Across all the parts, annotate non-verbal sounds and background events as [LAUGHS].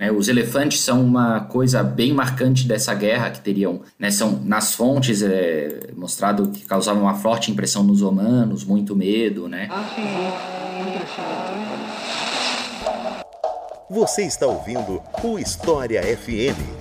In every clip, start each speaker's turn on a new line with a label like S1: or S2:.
S1: Né? Os elefantes são uma coisa bem marcante dessa guerra que teriam, né? São nas fontes é, mostrado que causavam uma forte impressão nos romanos, muito medo, né?
S2: Você está ouvindo o História FM.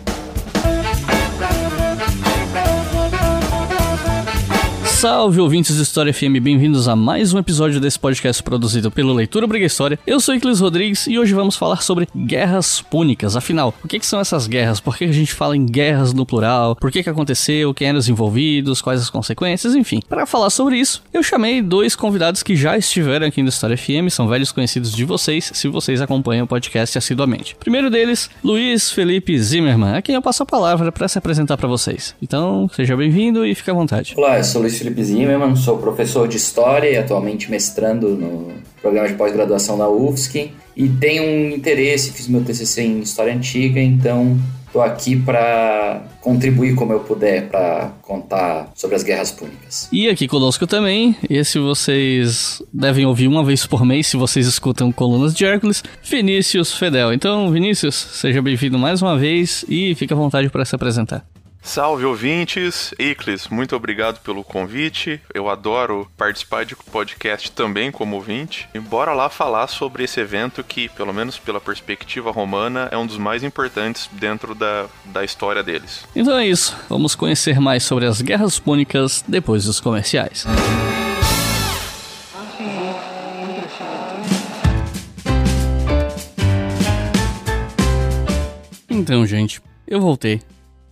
S3: Salve ouvintes do História FM, bem-vindos a mais um episódio desse podcast produzido pelo Leitura Briga História. Eu sou Iclis Rodrigues e hoje vamos falar sobre guerras púnicas. Afinal, o que, que são essas guerras? Por que a gente fala em guerras no plural? Por que, que aconteceu? Quem eram os envolvidos? Quais as consequências? Enfim, para falar sobre isso, eu chamei dois convidados que já estiveram aqui no História FM, são velhos conhecidos de vocês, se vocês acompanham o podcast assiduamente. Primeiro deles, Luiz Felipe Zimmermann, a quem eu passo a palavra para se apresentar para vocês. Então, seja bem-vindo e fique à vontade.
S1: Olá, eu sou Luiz Felipe Felipe Zimmermann, sou professor de História e atualmente mestrando no programa de pós-graduação da UFSC e tenho um interesse, fiz meu TCC em História Antiga, então estou aqui para contribuir como eu puder para contar sobre as guerras púnicas.
S3: E aqui conosco também, esse vocês devem ouvir uma vez por mês se vocês escutam Colunas de Hércules, Vinícius Fedel. Então, Vinícius, seja bem-vindo mais uma vez e fique à vontade para se apresentar.
S4: Salve ouvintes, Iclis, muito obrigado pelo convite. Eu adoro participar de podcast também como ouvinte. E bora lá falar sobre esse evento que, pelo menos pela perspectiva romana, é um dos mais importantes dentro da, da história deles.
S3: Então é isso, vamos conhecer mais sobre as guerras púnicas depois dos comerciais. Então, gente, eu voltei.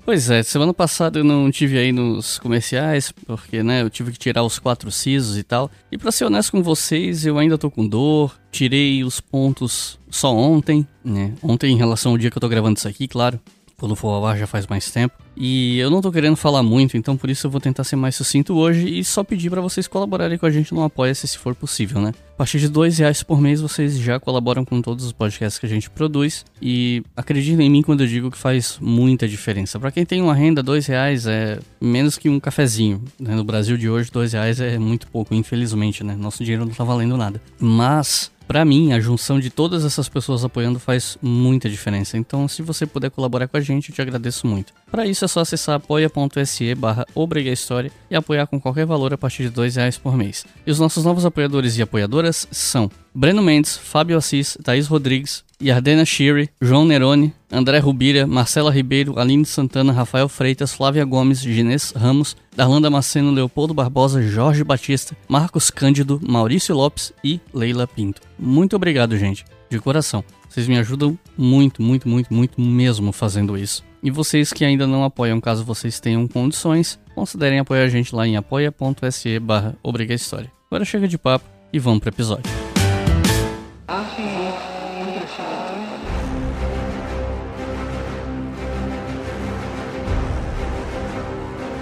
S3: Pois é, semana passada eu não tive aí nos comerciais, porque, né, eu tive que tirar os quatro sisos e tal. E para ser honesto com vocês, eu ainda tô com dor. Tirei os pontos só ontem, né? Ontem em relação ao dia que eu tô gravando isso aqui, claro. Quando for ao ar já faz mais tempo. E eu não tô querendo falar muito, então por isso eu vou tentar ser mais sucinto hoje e só pedir para vocês colaborarem com a gente no Apoia-se se for possível, né? Partir de dois reais por mês vocês já colaboram com todos os podcasts que a gente produz e acreditem em mim quando eu digo que faz muita diferença. Para quem tem uma renda, dois reais é menos que um cafezinho. Né? No Brasil de hoje, dois reais é muito pouco, infelizmente, né? Nosso dinheiro não tá valendo nada. Mas para mim, a junção de todas essas pessoas apoiando faz muita diferença. Então, se você puder colaborar com a gente, eu te agradeço muito. Para isso é só acessar apoia.se barra História e apoiar com qualquer valor a partir de dois reais por mês. E os nossos novos apoiadores e apoiadoras são Breno Mendes, Fábio Assis, Thaís Rodrigues, Yardena Shiri, João Neroni, André Rubira, Marcela Ribeiro, Aline Santana, Rafael Freitas, Flávia Gomes, Ginês Ramos, Darlan Damasceno, Leopoldo Barbosa, Jorge Batista, Marcos Cândido, Maurício Lopes e Leila Pinto. Muito obrigado, gente, de coração. Vocês me ajudam muito, muito, muito, muito mesmo fazendo isso. E vocês que ainda não apoiam, caso vocês tenham condições, considerem apoiar a gente lá em apoia.se barra Agora chega de papo e vamos pro episódio.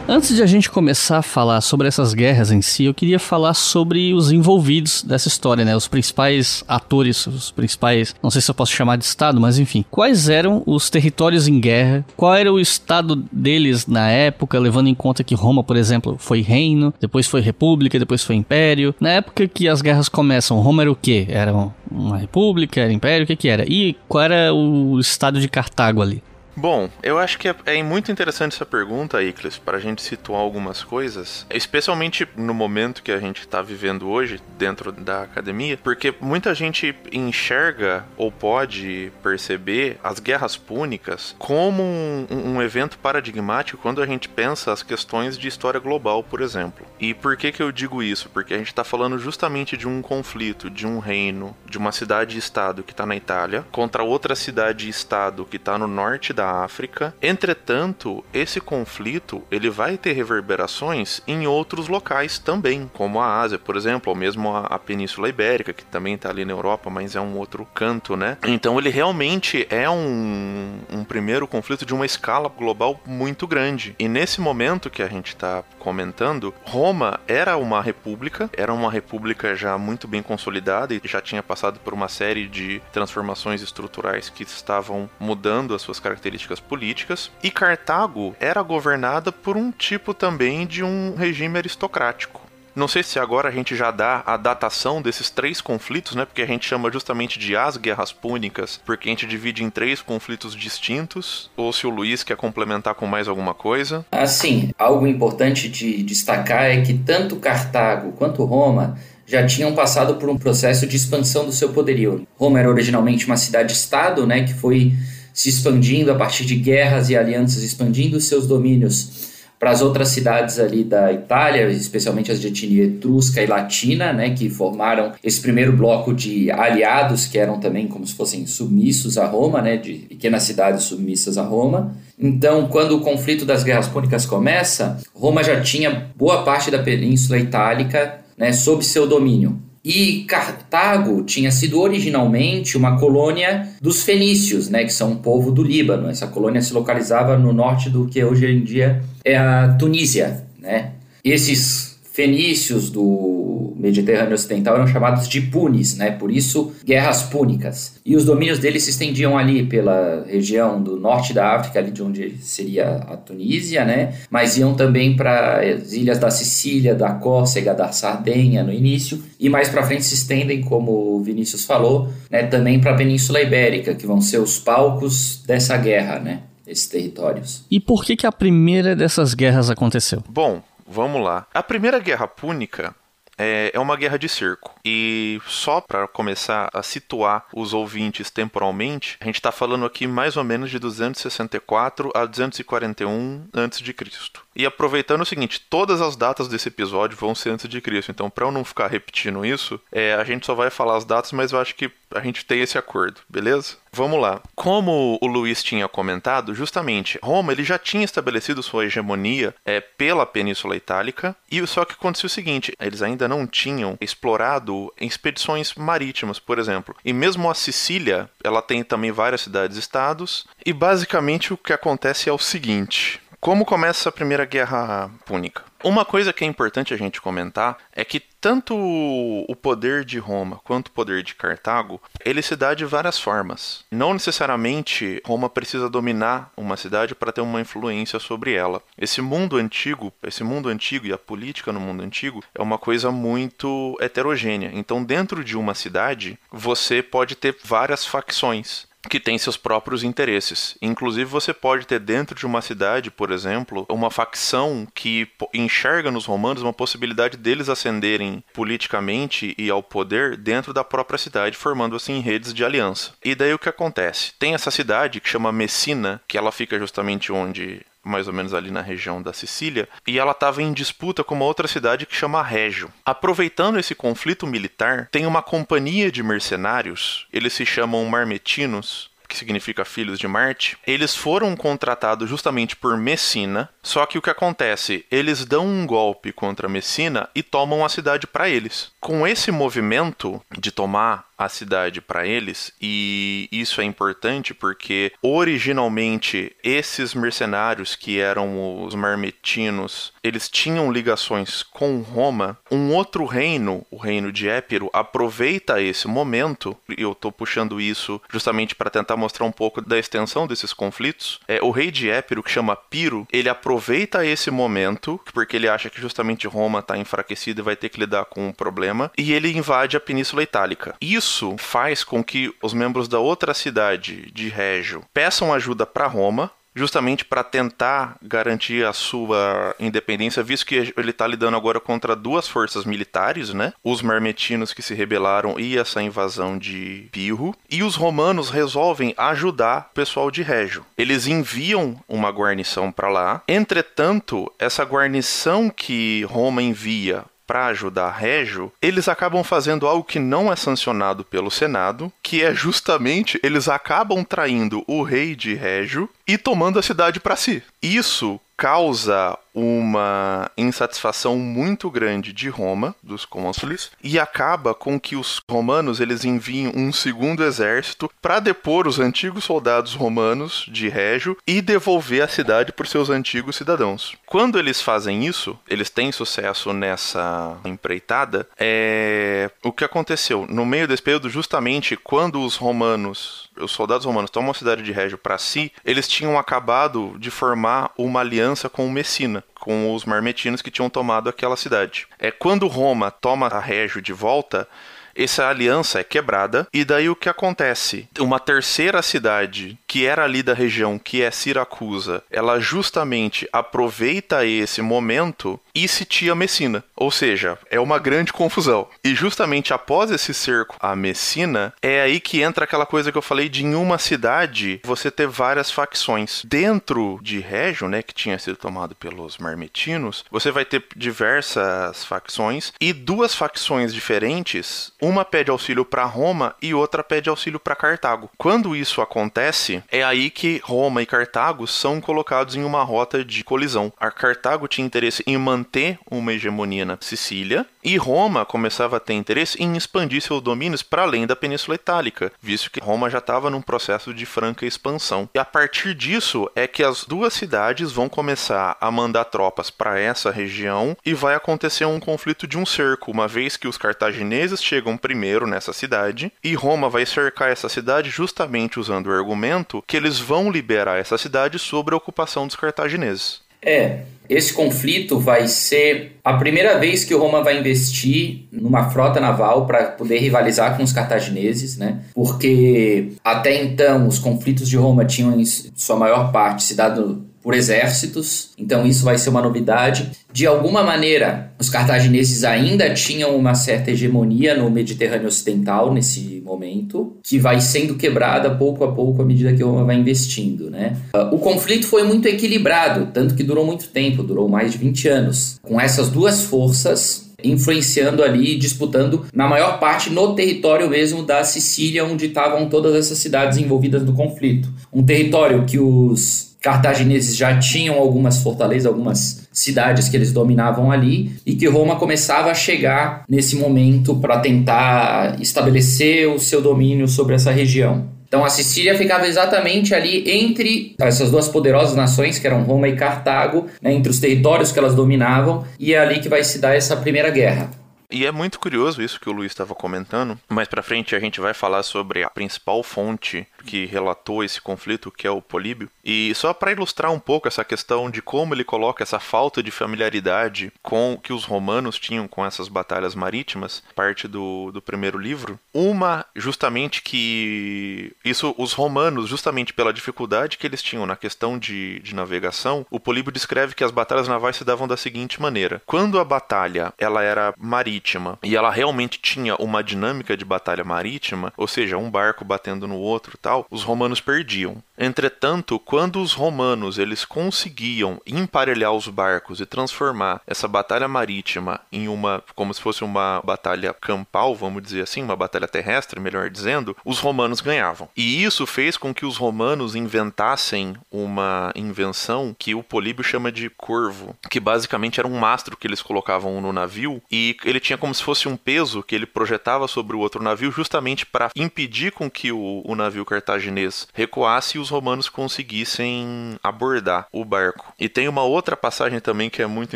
S3: Antes de a gente começar a falar sobre essas guerras em si, eu queria falar sobre os envolvidos dessa história, né? Os principais atores, os principais, não sei se eu posso chamar de estado, mas enfim, quais eram os territórios em guerra? Qual era o estado deles na época, levando em conta que Roma, por exemplo, foi reino, depois foi república, depois foi império. Na época que as guerras começam, Roma era o quê? Era uma república, era império, o que que era? E qual era o estado de Cartago ali?
S4: Bom, eu acho que é, é muito interessante essa pergunta, Iclis, para a gente situar algumas coisas, especialmente no momento que a gente está vivendo hoje dentro da academia, porque muita gente enxerga ou pode perceber as guerras púnicas como um, um evento paradigmático quando a gente pensa as questões de história global, por exemplo. E por que que eu digo isso? Porque a gente está falando justamente de um conflito, de um reino, de uma cidade-estado que está na Itália contra outra cidade-estado que está no norte da da África. Entretanto, esse conflito ele vai ter reverberações em outros locais também, como a Ásia, por exemplo, ou mesmo a, a Península Ibérica, que também está ali na Europa, mas é um outro canto, né? Então ele realmente é um, um primeiro conflito de uma escala global muito grande. E nesse momento que a gente está comentando, Roma era uma república, era uma república já muito bem consolidada e já tinha passado por uma série de transformações estruturais que estavam mudando as suas características características políticas, e Cartago era governada por um tipo também de um regime aristocrático. Não sei se agora a gente já dá a datação desses três conflitos, né? Porque a gente chama justamente de as guerras púnicas, porque a gente divide em três conflitos distintos, ou se o Luiz quer complementar com mais alguma coisa.
S1: Assim, algo importante de destacar é que tanto Cartago quanto Roma já tinham passado por um processo de expansão do seu poderio. Roma era originalmente uma cidade-estado, né, que foi se expandindo a partir de guerras e alianças, expandindo seus domínios para as outras cidades ali da Itália, especialmente as de etnia etrusca e latina, né, que formaram esse primeiro bloco de aliados que eram também como se fossem submissos a Roma, né, de pequenas cidades submissas a Roma. Então, quando o conflito das guerras púnicas começa, Roma já tinha boa parte da península itálica né, sob seu domínio. E Cartago tinha sido originalmente uma colônia dos fenícios, né, que são um povo do Líbano. Essa colônia se localizava no norte do que hoje em dia é a Tunísia. Né? Esses fenícios do Mediterrâneo Ocidental eram chamados de Punis, né? Por isso, guerras púnicas. E os domínios deles se estendiam ali pela região do norte da África, ali de onde seria a Tunísia, né? Mas iam também para as ilhas da Sicília, da Córcega, da Sardenha no início, e mais para frente se estendem, como o Vinícius falou, né? Também para a Península Ibérica, que vão ser os palcos dessa guerra, né? Esses territórios.
S3: E por que que a primeira dessas guerras aconteceu?
S4: Bom, Vamos lá. A Primeira Guerra Púnica é, é uma guerra de cerco. E só para começar a situar os ouvintes temporalmente, a gente está falando aqui mais ou menos de 264 a 241 a.C. E aproveitando o seguinte, todas as datas desse episódio vão ser antes de Cristo. Então, para eu não ficar repetindo isso, é, a gente só vai falar as datas, mas eu acho que a gente tem esse acordo, beleza? Vamos lá. Como o Luiz tinha comentado, justamente Roma ele já tinha estabelecido sua hegemonia é, pela Península Itálica e só que aconteceu o seguinte: eles ainda não tinham explorado expedições marítimas, por exemplo. E mesmo a Sicília, ela tem também várias cidades-estados e basicamente o que acontece é o seguinte: como começa a Primeira Guerra Púnica? Uma coisa que é importante a gente comentar é que tanto o poder de Roma quanto o poder de Cartago, ele se dá de várias formas. Não necessariamente Roma precisa dominar uma cidade para ter uma influência sobre ela. Esse mundo antigo, esse mundo antigo e a política no mundo antigo é uma coisa muito heterogênea. Então, dentro de uma cidade, você pode ter várias facções que tem seus próprios interesses. Inclusive, você pode ter dentro de uma cidade, por exemplo, uma facção que enxerga nos romanos uma possibilidade deles ascenderem politicamente e ao poder dentro da própria cidade, formando assim redes de aliança. E daí o que acontece? Tem essa cidade que chama Messina, que ela fica justamente onde mais ou menos ali na região da Sicília, e ela estava em disputa com uma outra cidade que chama Régio. Aproveitando esse conflito militar, tem uma companhia de mercenários, eles se chamam Marmetinos, que significa filhos de Marte, eles foram contratados justamente por Messina. Só que o que acontece? Eles dão um golpe contra Messina e tomam a cidade para eles. Com esse movimento de tomar a cidade para eles, e isso é importante porque originalmente esses mercenários que eram os marmetinos, eles tinham ligações com Roma. Um outro reino, o reino de Épiro, aproveita esse momento, e eu estou puxando isso justamente para tentar mostrar um pouco da extensão desses conflitos. É, o rei de Épiro, que chama Piro, ele aproveita esse momento, porque ele acha que justamente Roma está enfraquecida e vai ter que lidar com um problema, e ele invade a Península Itálica. Isso isso faz com que os membros da outra cidade de Régio peçam ajuda para Roma, justamente para tentar garantir a sua independência, visto que ele está lidando agora contra duas forças militares, né? Os marmetinos que se rebelaram e essa invasão de Pirro, e os romanos resolvem ajudar o pessoal de Régio. Eles enviam uma guarnição para lá. Entretanto, essa guarnição que Roma envia para ajudar Régio, eles acabam fazendo algo que não é sancionado pelo Senado, que é justamente eles acabam traindo o rei de Régio e tomando a cidade para si. Isso causa uma insatisfação muito grande de Roma, dos cônsules, e acaba com que os romanos eles enviem um segundo exército para depor os antigos soldados romanos de Régio e devolver a cidade para seus antigos cidadãos. Quando eles fazem isso, eles têm sucesso nessa empreitada, é... o que aconteceu? No meio desse período, justamente quando os romanos os soldados romanos tomam a cidade de Régio para si, eles tinham acabado de formar uma aliança com o Messina. Com os marmetinos que tinham tomado aquela cidade. É quando Roma toma a Régio de volta, essa aliança é quebrada e daí o que acontece? Uma terceira cidade que era ali da região, que é Siracusa, ela justamente aproveita esse momento e sitia Messina. Ou seja, é uma grande confusão. E justamente após esse cerco a Messina, é aí que entra aquela coisa que eu falei de em uma cidade você ter várias facções. Dentro de Régio, né, que tinha sido tomado pelos marmetinos, você vai ter diversas facções e duas facções diferentes uma pede auxílio para Roma e outra pede auxílio para Cartago. Quando isso acontece, é aí que Roma e Cartago são colocados em uma rota de colisão. A Cartago tinha interesse em manter uma hegemonia na Sicília e Roma começava a ter interesse em expandir seus domínios para além da Península Itálica, visto que Roma já estava num processo de franca expansão. E a partir disso é que as duas cidades vão começar a mandar tropas para essa região e vai acontecer um conflito de um cerco, uma vez que os cartagineses chegam primeiro nessa cidade e Roma vai cercar essa cidade justamente usando o argumento que eles vão liberar essa cidade sobre a ocupação dos cartagineses.
S1: É, esse conflito vai ser a primeira vez que Roma vai investir numa frota naval para poder rivalizar com os cartagineses, né? Porque até então os conflitos de Roma tinham em sua maior parte se dado por exércitos, então isso vai ser uma novidade. De alguma maneira, os cartagineses ainda tinham uma certa hegemonia no Mediterrâneo Ocidental nesse momento, que vai sendo quebrada pouco a pouco à medida que Roma vai investindo, né? O conflito foi muito equilibrado, tanto que durou muito tempo, durou mais de 20 anos, com essas duas forças influenciando ali, disputando na maior parte no território mesmo da Sicília, onde estavam todas essas cidades envolvidas no conflito. Um território que os cartagineses já tinham algumas fortalezas, algumas cidades que eles dominavam ali e que Roma começava a chegar nesse momento para tentar estabelecer o seu domínio sobre essa região. Então a Sicília ficava exatamente ali entre essas duas poderosas nações, que eram Roma e Cartago, né, entre os territórios que elas dominavam, e é ali que vai se dar essa primeira guerra.
S4: E é muito curioso isso que o Luiz estava comentando. Mais para frente a gente vai falar sobre a principal fonte que relatou esse conflito, que é o Políbio. E só para ilustrar um pouco essa questão de como ele coloca essa falta de familiaridade com que os romanos tinham com essas batalhas marítimas, parte do, do primeiro livro. Uma, justamente que isso, os romanos, justamente pela dificuldade que eles tinham na questão de, de navegação, o Políbio descreve que as batalhas navais se davam da seguinte maneira: quando a batalha ela era marítima e ela realmente tinha uma dinâmica de batalha marítima, ou seja, um barco batendo no outro, tal os romanos perdiam. Entretanto, quando os romanos eles conseguiam emparelhar os barcos e transformar essa batalha marítima em uma como se fosse uma batalha campal, vamos dizer assim, uma batalha terrestre, melhor dizendo, os romanos ganhavam. E isso fez com que os romanos inventassem uma invenção que o Políbio chama de corvo, que basicamente era um mastro que eles colocavam no navio e ele tinha como se fosse um peso que ele projetava sobre o outro navio justamente para impedir com que o, o navio cartaginês recuasse e os romanos conseguissem abordar o barco. E tem uma outra passagem também que é muito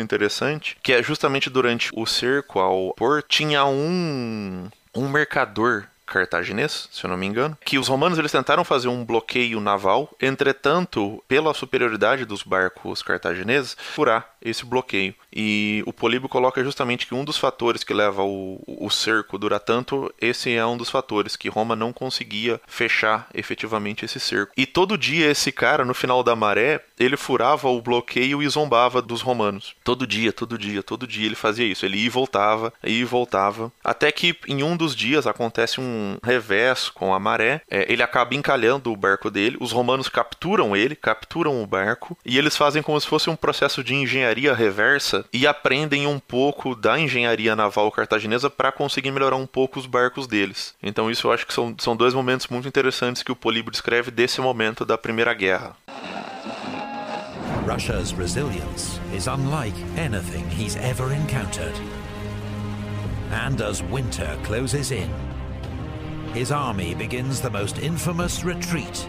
S4: interessante, que é justamente durante o cerco ao porto, tinha um um mercador cartaginês, se eu não me engano, que os romanos eles tentaram fazer um bloqueio naval, entretanto, pela superioridade dos barcos cartagineses, furar esse bloqueio. E o Políbio coloca justamente que um dos fatores que leva o, o cerco durar tanto, esse é um dos fatores, que Roma não conseguia fechar efetivamente esse cerco. E todo dia esse cara, no final da maré, ele furava o bloqueio e zombava dos romanos. Todo dia, todo dia, todo dia ele fazia isso. Ele ia e voltava, ia e voltava. Até que em um dos dias acontece um revés com a maré, é, ele acaba encalhando o barco dele, os romanos capturam ele, capturam o barco, e eles fazem como se fosse um processo de engenharia reversa e aprendem um pouco da engenharia naval cartaginesa para conseguir melhorar um pouco os barcos deles. Então isso eu acho que são, são dois momentos muito interessantes que o Políbio descreve desse momento da Primeira Guerra. Russia's resilience is unlike anything he's ever encountered. And as winter closes in, his army begins the most infamous retreat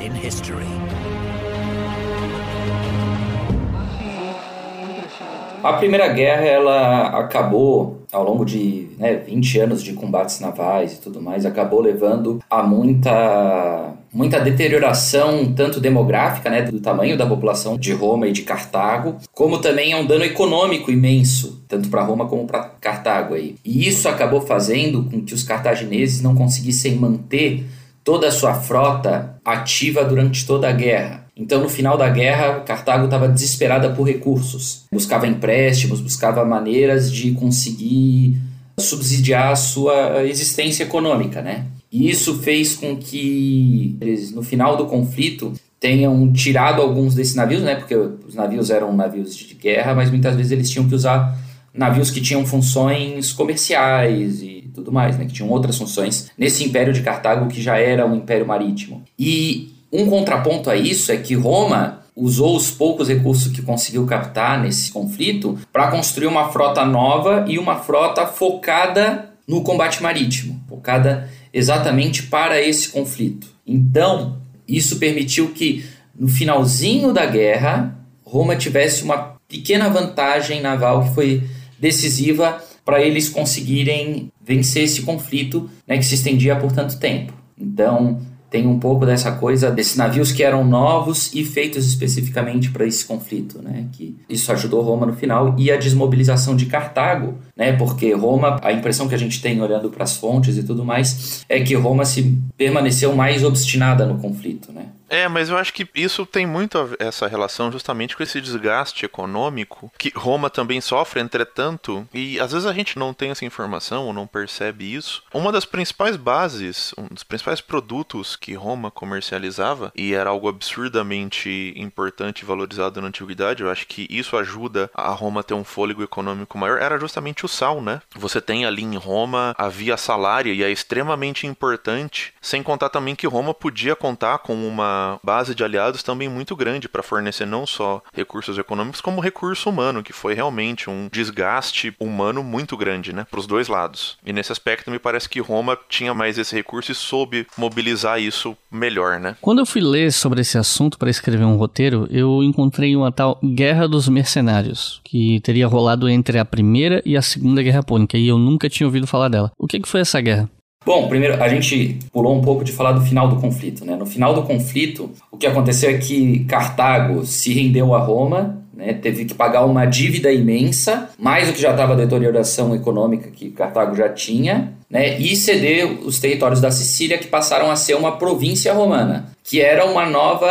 S4: in history.
S1: A Primeira Guerra ela acabou ao longo de né, 20 anos de combates navais e tudo mais, acabou levando a muita muita deterioração tanto demográfica, né, do tamanho da população de Roma e de Cartago, como também é um dano econômico imenso, tanto para Roma como para Cartago aí. E isso acabou fazendo com que os cartagineses não conseguissem manter toda a sua frota ativa durante toda a guerra. Então, no final da guerra, Cartago estava desesperada por recursos, buscava empréstimos, buscava maneiras de conseguir subsidiar a sua existência econômica, né? E isso fez com que eles, no final do conflito, tenham tirado alguns desses navios, né? Porque os navios eram navios de guerra, mas muitas vezes eles tinham que usar navios que tinham funções comerciais e tudo mais, né? Que tinham outras funções nesse império de Cartago que já era um império marítimo. E um contraponto a isso é que Roma usou os poucos recursos que conseguiu captar nesse conflito para construir uma frota nova e uma frota focada no combate marítimo, focada exatamente para esse conflito. Então, isso permitiu que no finalzinho da guerra, Roma tivesse uma pequena vantagem naval que foi decisiva para eles conseguirem vencer esse conflito né, que se estendia por tanto tempo. Então, tem um pouco dessa coisa desses navios que eram novos e feitos especificamente para esse conflito, né? Que isso ajudou Roma no final e a desmobilização de Cartago, né? Porque Roma, a impressão que a gente tem olhando para as fontes e tudo mais é que Roma se permaneceu mais obstinada no conflito, né?
S4: É, mas eu acho que isso tem muito essa relação justamente com esse desgaste econômico que Roma também sofre, entretanto, e às vezes a gente não tem essa informação ou não percebe isso. Uma das principais bases, um dos principais produtos que Roma comercializava, e era algo absurdamente importante e valorizado na antiguidade, eu acho que isso ajuda a Roma ter um fôlego econômico maior, era justamente o né? Você tem ali em Roma a via salária e é extremamente importante, sem contar também que Roma podia contar com uma base de aliados também muito grande para fornecer não só recursos econômicos, como recurso humano, que foi realmente um desgaste humano muito grande, né, para os dois lados. E nesse aspecto me parece que Roma tinha mais esse recurso e soube mobilizar isso melhor, né?
S3: Quando eu fui ler sobre esse assunto para escrever um roteiro, eu encontrei uma tal Guerra dos Mercenários, que teria rolado entre a Primeira e a Segunda Guerra Púnica, e eu nunca tinha ouvido falar dela. O que, que foi essa guerra?
S1: Bom, primeiro a gente pulou um pouco de falar do final do conflito. Né? No final do conflito, o que aconteceu é que Cartago se rendeu a Roma, né? teve que pagar uma dívida imensa, mais do que já estava a deterioração econômica que Cartago já tinha, né? e ceder os territórios da Sicília que passaram a ser uma província romana que era uma nova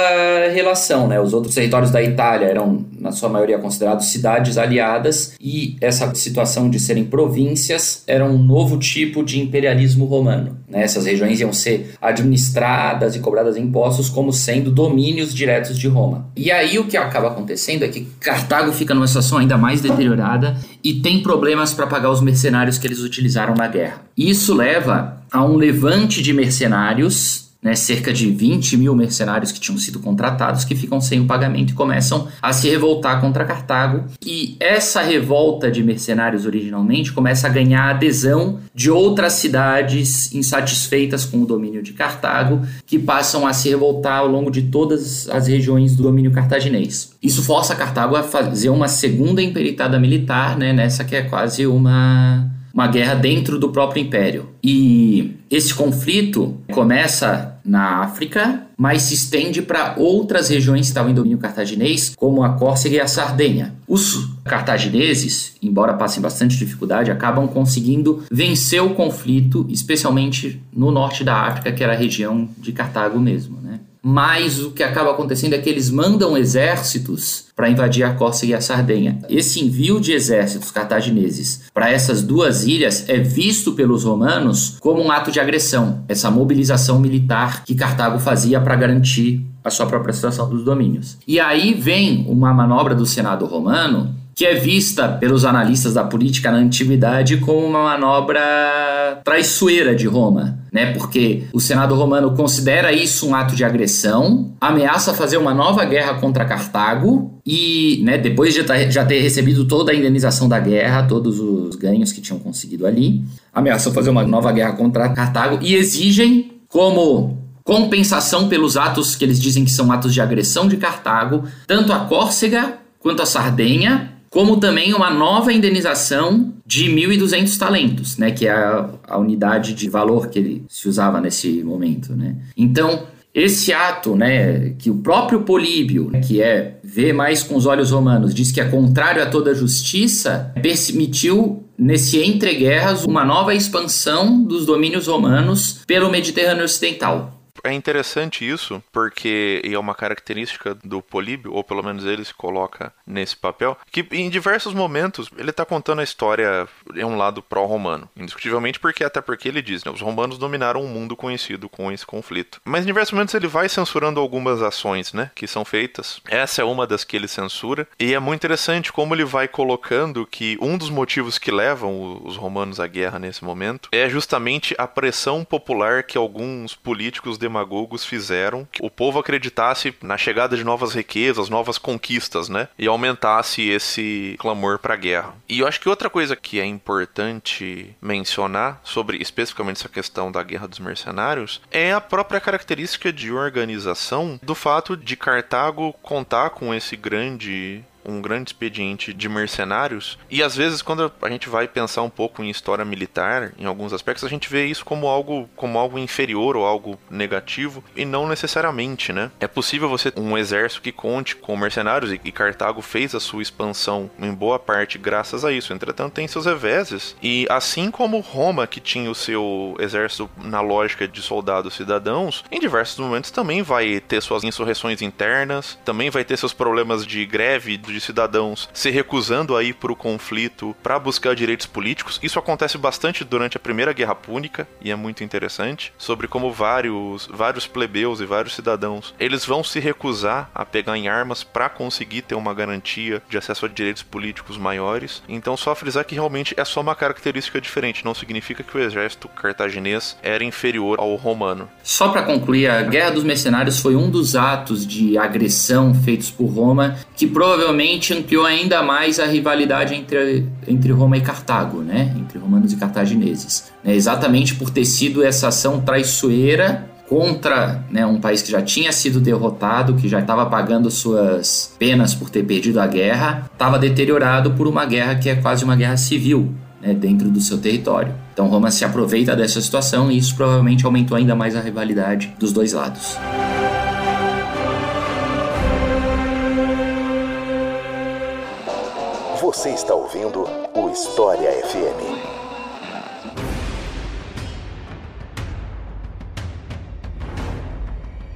S1: relação, né? Os outros territórios da Itália eram, na sua maioria, considerados cidades aliadas, e essa situação de serem províncias era um novo tipo de imperialismo romano. Né? Essas regiões iam ser administradas e cobradas impostos como sendo domínios diretos de Roma. E aí o que acaba acontecendo é que Cartago fica numa situação ainda mais deteriorada e tem problemas para pagar os mercenários que eles utilizaram na guerra. Isso leva a um levante de mercenários né, cerca de 20 mil mercenários que tinham sido contratados que ficam sem o pagamento e começam a se revoltar contra Cartago. E essa revolta de mercenários originalmente começa a ganhar adesão de outras cidades insatisfeitas com o domínio de Cartago, que passam a se revoltar ao longo de todas as regiões do domínio cartaginês. Isso força Cartago a fazer uma segunda empreitada militar, né, nessa que é quase uma uma guerra dentro do próprio império. E esse conflito começa na África, mas se estende para outras regiões que estavam em domínio cartaginês, como a Córcega e a Sardenha. Os cartagineses, embora passem bastante dificuldade, acabam conseguindo vencer o conflito, especialmente no norte da África, que era a região de Cartago mesmo. Né? Mas o que acaba acontecendo é que eles mandam exércitos para invadir a Córcega e a Sardenha. Esse envio de exércitos cartagineses para essas duas ilhas é visto pelos romanos como um ato de agressão, essa mobilização militar que Cartago fazia para garantir a sua própria situação dos domínios. E aí vem uma manobra do Senado romano que é vista pelos analistas da política na antiguidade como uma manobra traiçoeira de Roma, né? Porque o Senado romano considera isso um ato de agressão, ameaça fazer uma nova guerra contra Cartago e, né, depois de já ter recebido toda a indenização da guerra, todos os ganhos que tinham conseguido ali, ameaçam fazer uma nova guerra contra Cartago e exigem como compensação pelos atos que eles dizem que são atos de agressão de Cartago, tanto a Córcega quanto a Sardenha como também uma nova indenização de 1.200 talentos, né, que é a, a, unidade de valor que ele se usava nesse momento. Né? Então, Esse ato, né, que o próprio Políbio, que é ver mais com os olhos romanos, diz que é contrário a toda justiça, permitiu nesse entreguerras uma nova expansão dos domínios romanos pelo Mediterrâneo Ocidental.
S4: É interessante isso, porque é uma característica do Políbio, ou pelo menos ele se coloca nesse papel, que em diversos momentos ele está contando a história em um lado pró-romano. Indiscutivelmente porque até porque ele diz, né, os romanos dominaram um mundo conhecido com esse conflito. Mas em diversos momentos ele vai censurando algumas ações, né, que são feitas. Essa é uma das que ele censura, e é muito interessante como ele vai colocando que um dos motivos que levam os romanos à guerra nesse momento é justamente a pressão popular que alguns políticos demagogos fizeram que o povo acreditasse na chegada de novas riquezas, novas conquistas, né? E aumentasse esse clamor para a guerra. E eu acho que outra coisa que é importante mencionar sobre especificamente essa questão da guerra dos mercenários é a própria característica de organização do fato de Cartago contar com esse grande um grande expediente de mercenários. E às vezes, quando a gente vai pensar um pouco em história militar, em alguns aspectos, a gente vê isso como algo, como algo inferior ou algo negativo, e não necessariamente, né? É possível você um exército que conte com mercenários, e, e Cartago fez a sua expansão em boa parte graças a isso. Entretanto, tem seus reveses. E assim como Roma, que tinha o seu exército na lógica de soldados cidadãos, em diversos momentos também vai ter suas insurreições internas, também vai ter seus problemas de greve, de cidadãos se recusando a ir para o conflito para buscar direitos políticos. Isso acontece bastante durante a Primeira Guerra Púnica e é muito interessante sobre como vários vários plebeus e vários cidadãos eles vão se recusar a pegar em armas para conseguir ter uma garantia de acesso a direitos políticos maiores. Então só frisar que realmente é só uma característica diferente, não significa que o exército cartaginês era inferior ao romano.
S1: Só para concluir, a Guerra dos Mercenários foi um dos atos de agressão feitos por Roma que provavelmente provavelmente ampliou ainda mais a rivalidade entre, entre Roma e Cartago, né? entre romanos e cartagineses. É exatamente por ter sido essa ação traiçoeira contra né, um país que já tinha sido derrotado, que já estava pagando suas penas por ter perdido a guerra, estava deteriorado por uma guerra que é quase uma guerra civil né, dentro do seu território. Então Roma se aproveita dessa situação e isso provavelmente aumentou ainda mais a rivalidade dos dois lados.
S2: Você está ouvindo o História FM.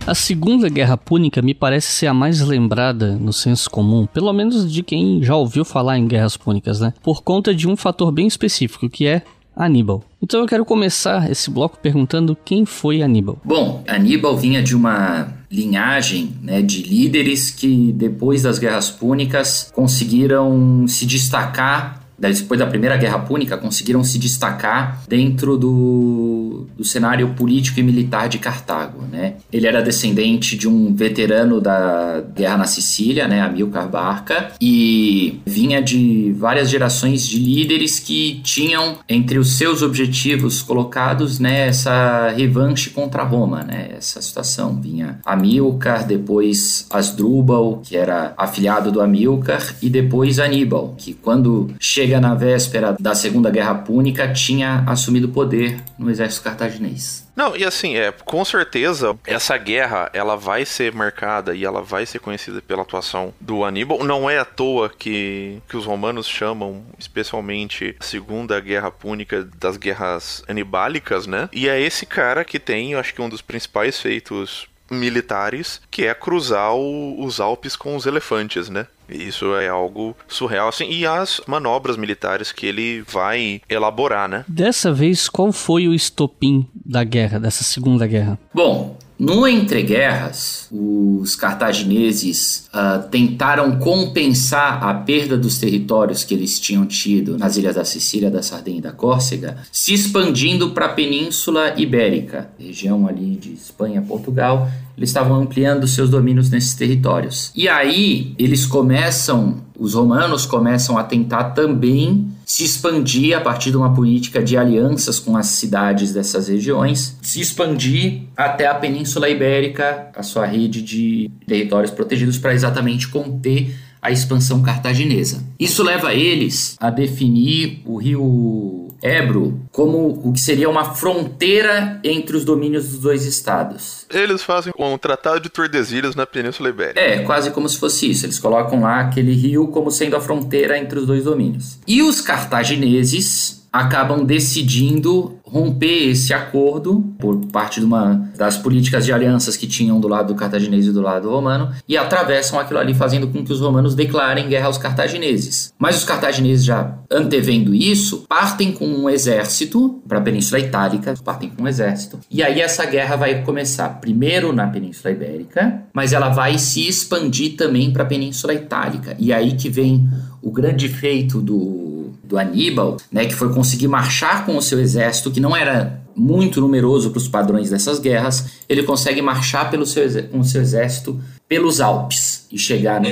S3: A Segunda Guerra Púnica me parece ser a mais lembrada no senso comum, pelo menos de quem já ouviu falar em guerras púnicas, né? Por conta de um fator bem específico, que é Aníbal. Então eu quero começar esse bloco perguntando quem foi Aníbal.
S1: Bom, Aníbal vinha de uma linhagem né, de líderes que depois das guerras púnicas conseguiram se destacar depois da Primeira Guerra Púnica, conseguiram se destacar dentro do, do cenário político e militar de Cartago. Né? Ele era descendente de um veterano da guerra na Sicília, né, Amilcar Barca, e vinha de várias gerações de líderes que tinham entre os seus objetivos colocados né, essa revanche contra Roma, né, essa situação. Vinha Amilcar, depois Asdrubal, que era afiliado do Amilcar, e depois Aníbal, que quando chega chega na véspera da Segunda Guerra Púnica, tinha assumido poder no exército cartaginês.
S4: Não, e assim, é, com certeza, essa guerra, ela vai ser marcada e ela vai ser conhecida pela atuação do Aníbal. Não é à toa que, que os romanos chamam, especialmente, a Segunda Guerra Púnica das guerras anibálicas, né? E é esse cara que tem, eu acho que um dos principais feitos militares, que é cruzar o, os Alpes com os elefantes, né? Isso é algo surreal, assim, e as manobras militares que ele vai elaborar, né?
S3: Dessa vez, qual foi o estopim da guerra, dessa segunda guerra?
S1: Bom, no entreguerras, os cartagineses uh, tentaram compensar a perda dos territórios que eles tinham tido nas ilhas da Sicília, da Sardenha e da Córcega, se expandindo para a Península Ibérica, região ali de Espanha, Portugal. Eles estavam ampliando seus domínios nesses territórios. E aí eles começam, os romanos começam a tentar também se expandir a partir de uma política de alianças com as cidades dessas regiões, se expandir até a Península Ibérica, a sua rede de territórios protegidos, para exatamente conter a expansão cartaginesa. Isso leva eles a definir o rio Ebro como o que seria uma fronteira entre os domínios dos dois estados.
S4: Eles fazem um tratado de Tordesilhas na Península Ibérica.
S1: É, quase como se fosse isso. Eles colocam lá aquele rio como sendo a fronteira entre os dois domínios. E os cartagineses acabam decidindo romper esse acordo por parte de uma das políticas de alianças que tinham do lado do cartaginês e do lado romano e atravessam aquilo ali fazendo com que os romanos declarem guerra aos cartagineses. Mas os cartagineses já antevendo isso, partem com um exército para a Península Itálica, partem com um exército. E aí essa guerra vai começar primeiro na Península Ibérica, mas ela vai se expandir também para a Península Itálica. E aí que vem o grande feito do do Aníbal, né, que foi conseguir marchar com o seu exército, que não era muito numeroso para os padrões dessas guerras, ele consegue marchar pelo seu, com o seu exército pelos Alpes e chegar no,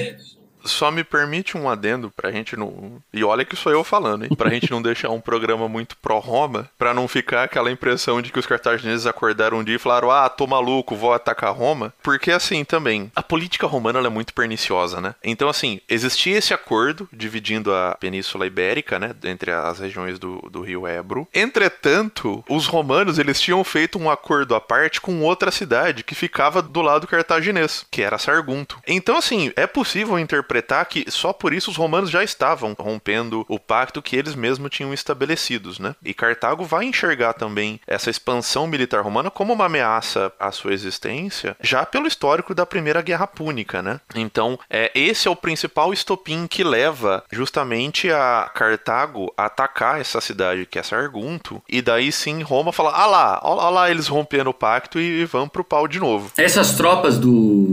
S4: só me permite um adendo pra gente não. E olha que sou eu falando, hein? Pra gente não deixar um programa muito pró-Roma, pra não ficar aquela impressão de que os cartagineses acordaram um dia e falaram: ah, tô maluco, vou atacar Roma. Porque assim também, a política romana é muito perniciosa, né? Então, assim, existia esse acordo dividindo a Península Ibérica, né? Entre as regiões do, do rio Ebro. Entretanto, os romanos eles tinham feito um acordo à parte com outra cidade que ficava do lado cartaginês, que era Sargunto. Então, assim, é possível interpretar interpretar que só por isso os romanos já estavam rompendo o pacto que eles mesmos tinham estabelecidos, né? E Cartago vai enxergar também essa expansão militar romana como uma ameaça à sua existência, já pelo histórico da Primeira Guerra Púnica, né? Então, é, esse é o principal estopim que leva justamente a Cartago a atacar essa cidade que é Sargunto, e daí sim Roma fala: ah lá, olha lá eles rompendo o pacto e, e vão pro pau de novo.
S1: Essas tropas do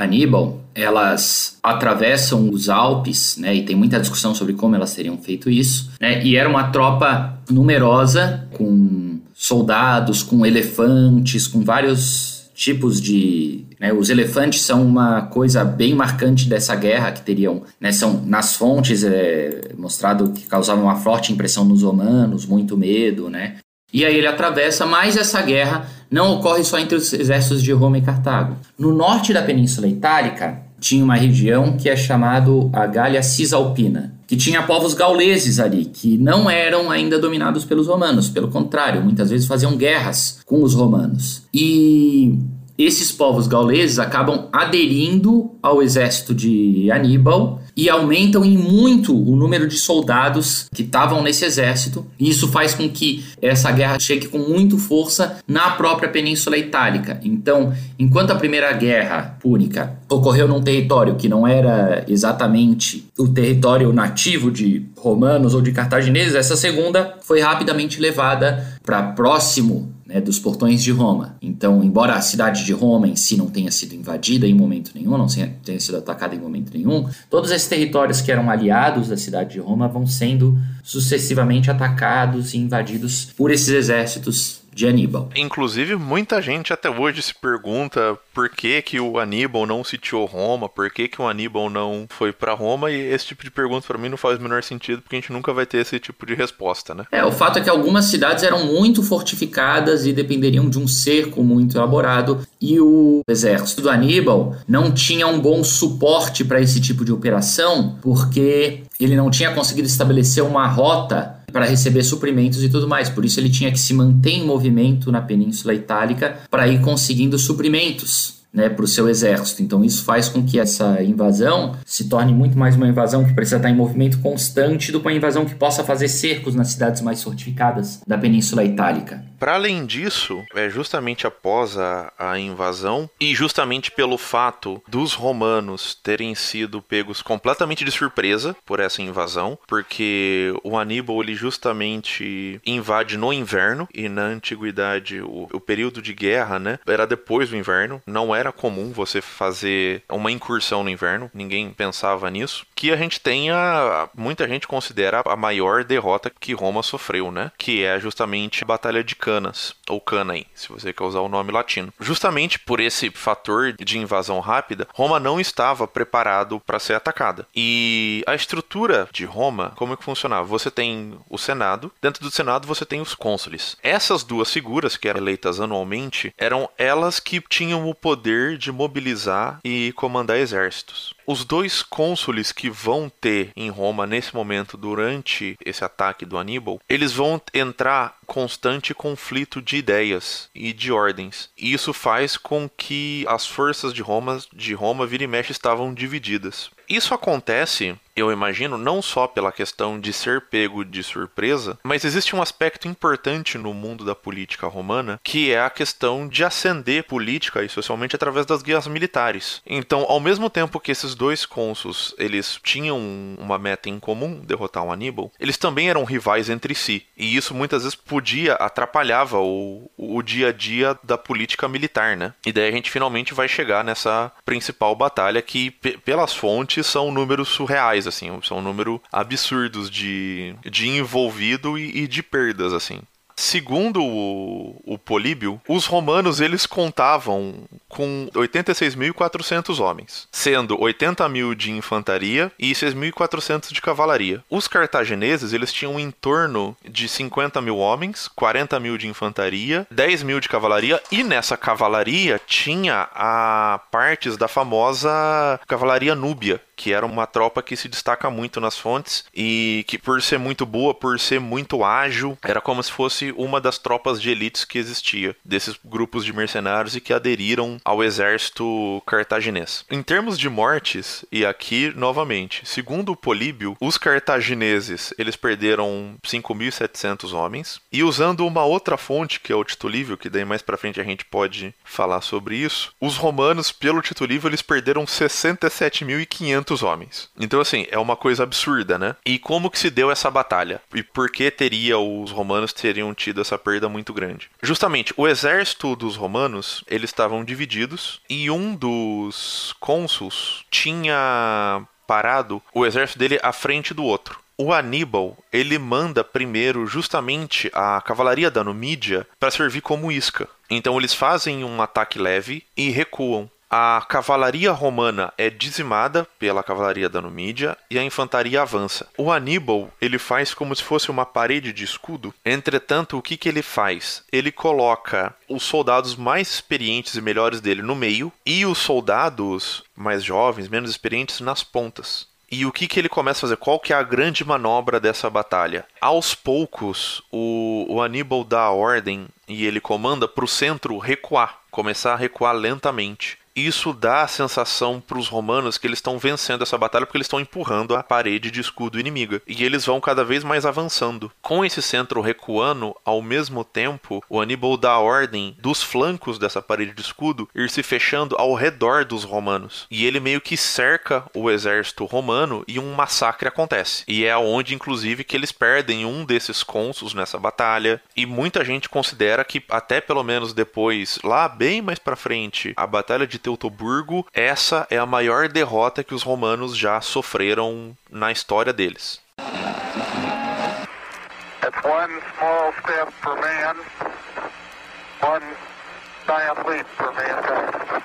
S1: Aníbal, elas atravessam os Alpes, né, e tem muita discussão sobre como elas teriam feito isso, né, e era uma tropa numerosa, com soldados, com elefantes, com vários tipos de. Né, os elefantes são uma coisa bem marcante dessa guerra que teriam. Né, são nas fontes é, mostrado que causavam uma forte impressão nos romanos, muito medo, né? E aí ele atravessa, mas essa guerra não ocorre só entre os exércitos de Roma e Cartago. No norte da Península Itálica, tinha uma região que é chamado a Gália Cisalpina, que tinha povos gauleses ali, que não eram ainda dominados pelos romanos, pelo contrário, muitas vezes faziam guerras com os romanos. E esses povos gauleses acabam aderindo ao exército de Aníbal e aumentam em muito o número de soldados que estavam nesse exército. E isso faz com que essa guerra chegue com muito força na própria Península Itálica. Então, enquanto a Primeira Guerra Púnica ocorreu num território que não era exatamente o território nativo de romanos ou de cartagineses, essa segunda foi rapidamente levada para próximo né, dos portões de Roma. Então, embora a cidade de Roma em si não tenha sido invadida em momento nenhum, não tenha sido atacada em momento nenhum, todos esses territórios que eram aliados da cidade de Roma vão sendo sucessivamente atacados e invadidos por esses exércitos de Aníbal.
S4: Inclusive, muita gente até hoje se pergunta por que, que o Aníbal não sitiou Roma, por que, que o Aníbal não foi para Roma, e esse tipo de pergunta para mim não faz o menor sentido, porque a gente nunca vai ter esse tipo de resposta, né?
S1: É, o fato é que algumas cidades eram muito fortificadas e dependeriam de um cerco muito elaborado, e o exército do Aníbal não tinha um bom suporte para esse tipo de operação, porque ele não tinha conseguido estabelecer uma rota para receber suprimentos e tudo mais. Por isso ele tinha que se manter em movimento na Península Itálica para ir conseguindo suprimentos né, para o seu exército. Então isso faz com que essa invasão se torne muito mais uma invasão que precisa estar em movimento constante do que uma invasão que possa fazer cercos nas cidades mais fortificadas da Península Itálica.
S4: Para além disso, é justamente após a, a, invasão e justamente pelo fato dos romanos terem sido pegos completamente de surpresa por essa invasão, porque o Aníbal ele justamente invade no inverno e na antiguidade o, o período de guerra, né, era depois do inverno, não era comum você fazer uma incursão no inverno, ninguém pensava nisso. Que a gente tenha, muita gente considera a maior derrota que Roma sofreu, né, que é justamente a Batalha de Canas, ou Cannae, se você quer usar o nome latino. Justamente por esse fator de invasão rápida, Roma não estava preparado para ser atacada. E a estrutura de Roma, como é que funcionava? Você tem o Senado, dentro do Senado você tem os cônsules. Essas duas figuras, que eram eleitas anualmente, eram elas que tinham o poder de mobilizar e comandar exércitos. Os dois cônsules que vão ter em Roma nesse momento, durante esse ataque do Aníbal, eles vão entrar constante conflito de ideias e de ordens. E isso faz com que as forças de Roma, de Roma vira e mexe estavam divididas. Isso acontece, eu imagino, não só pela questão de ser pego de surpresa, mas existe um aspecto importante no mundo da política romana, que é a questão de ascender política e socialmente através das guias militares. Então, ao mesmo tempo que esses dois cônsuls, eles tinham uma meta em comum, derrotar o Aníbal, eles também eram rivais entre si. E isso muitas vezes podia atrapalhava o, o dia a dia da política militar, né? E daí a gente finalmente vai chegar nessa principal batalha que pelas fontes são números surreais, assim, são números absurdos de, de envolvido e, e de perdas, assim. Segundo o, o Políbio, os romanos eles contavam com 86.400 homens, sendo 80 mil de infantaria e 6.400 de cavalaria. Os cartagineses eles tinham em torno de 50 mil homens, 40 mil de infantaria, 10 mil de cavalaria e nessa cavalaria tinha a partes da famosa cavalaria núbia, que era uma tropa que se destaca muito nas fontes e que por ser muito boa, por ser muito ágil, era como se fosse uma das tropas de elites que existia, desses grupos de mercenários e que aderiram ao exército cartaginês. Em termos de mortes, e aqui novamente, segundo o Políbio, os cartagineses, eles perderam 5.700 homens, e usando uma outra fonte, que é o Tito Livio, que daí mais para frente a gente pode falar sobre isso, os romanos, pelo Tito Livio, eles perderam 67.500 homens. Então, assim, é uma coisa absurda, né? E como que se deu essa batalha? E por que teria os romanos teriam tido essa perda muito grande? Justamente, o exército dos romanos, eles estavam divididos e um dos cônsuls tinha parado o exército dele à frente do outro. O Aníbal, ele manda primeiro justamente a cavalaria da Numídia para servir como isca. Então eles fazem um ataque leve e recuam a cavalaria romana é dizimada pela cavalaria da Numídia e a infantaria avança. O Aníbal ele faz como se fosse uma parede de escudo. Entretanto, o que, que ele faz? Ele coloca os soldados mais experientes e melhores dele no meio e os soldados mais jovens, menos experientes, nas pontas. E o que, que ele começa a fazer? Qual que é a grande manobra dessa batalha? Aos poucos, o, o Aníbal dá a ordem e ele comanda para o centro recuar, começar a recuar lentamente isso dá a sensação para os romanos que eles estão vencendo essa batalha porque eles estão empurrando a parede de escudo inimiga e eles vão cada vez mais avançando. Com esse centro recuando, ao mesmo tempo, o Aníbal dá ordem dos flancos dessa parede de escudo ir se fechando ao redor dos romanos. E ele meio que cerca o exército romano e um massacre acontece. E é onde, inclusive, que eles perdem um desses cônsuls nessa batalha. E muita gente considera que até pelo menos depois, lá bem mais para frente, a batalha de Teutoburgo, essa é a maior derrota que os romanos já sofreram na história deles. It's one small step for man, one giant leap for mankind.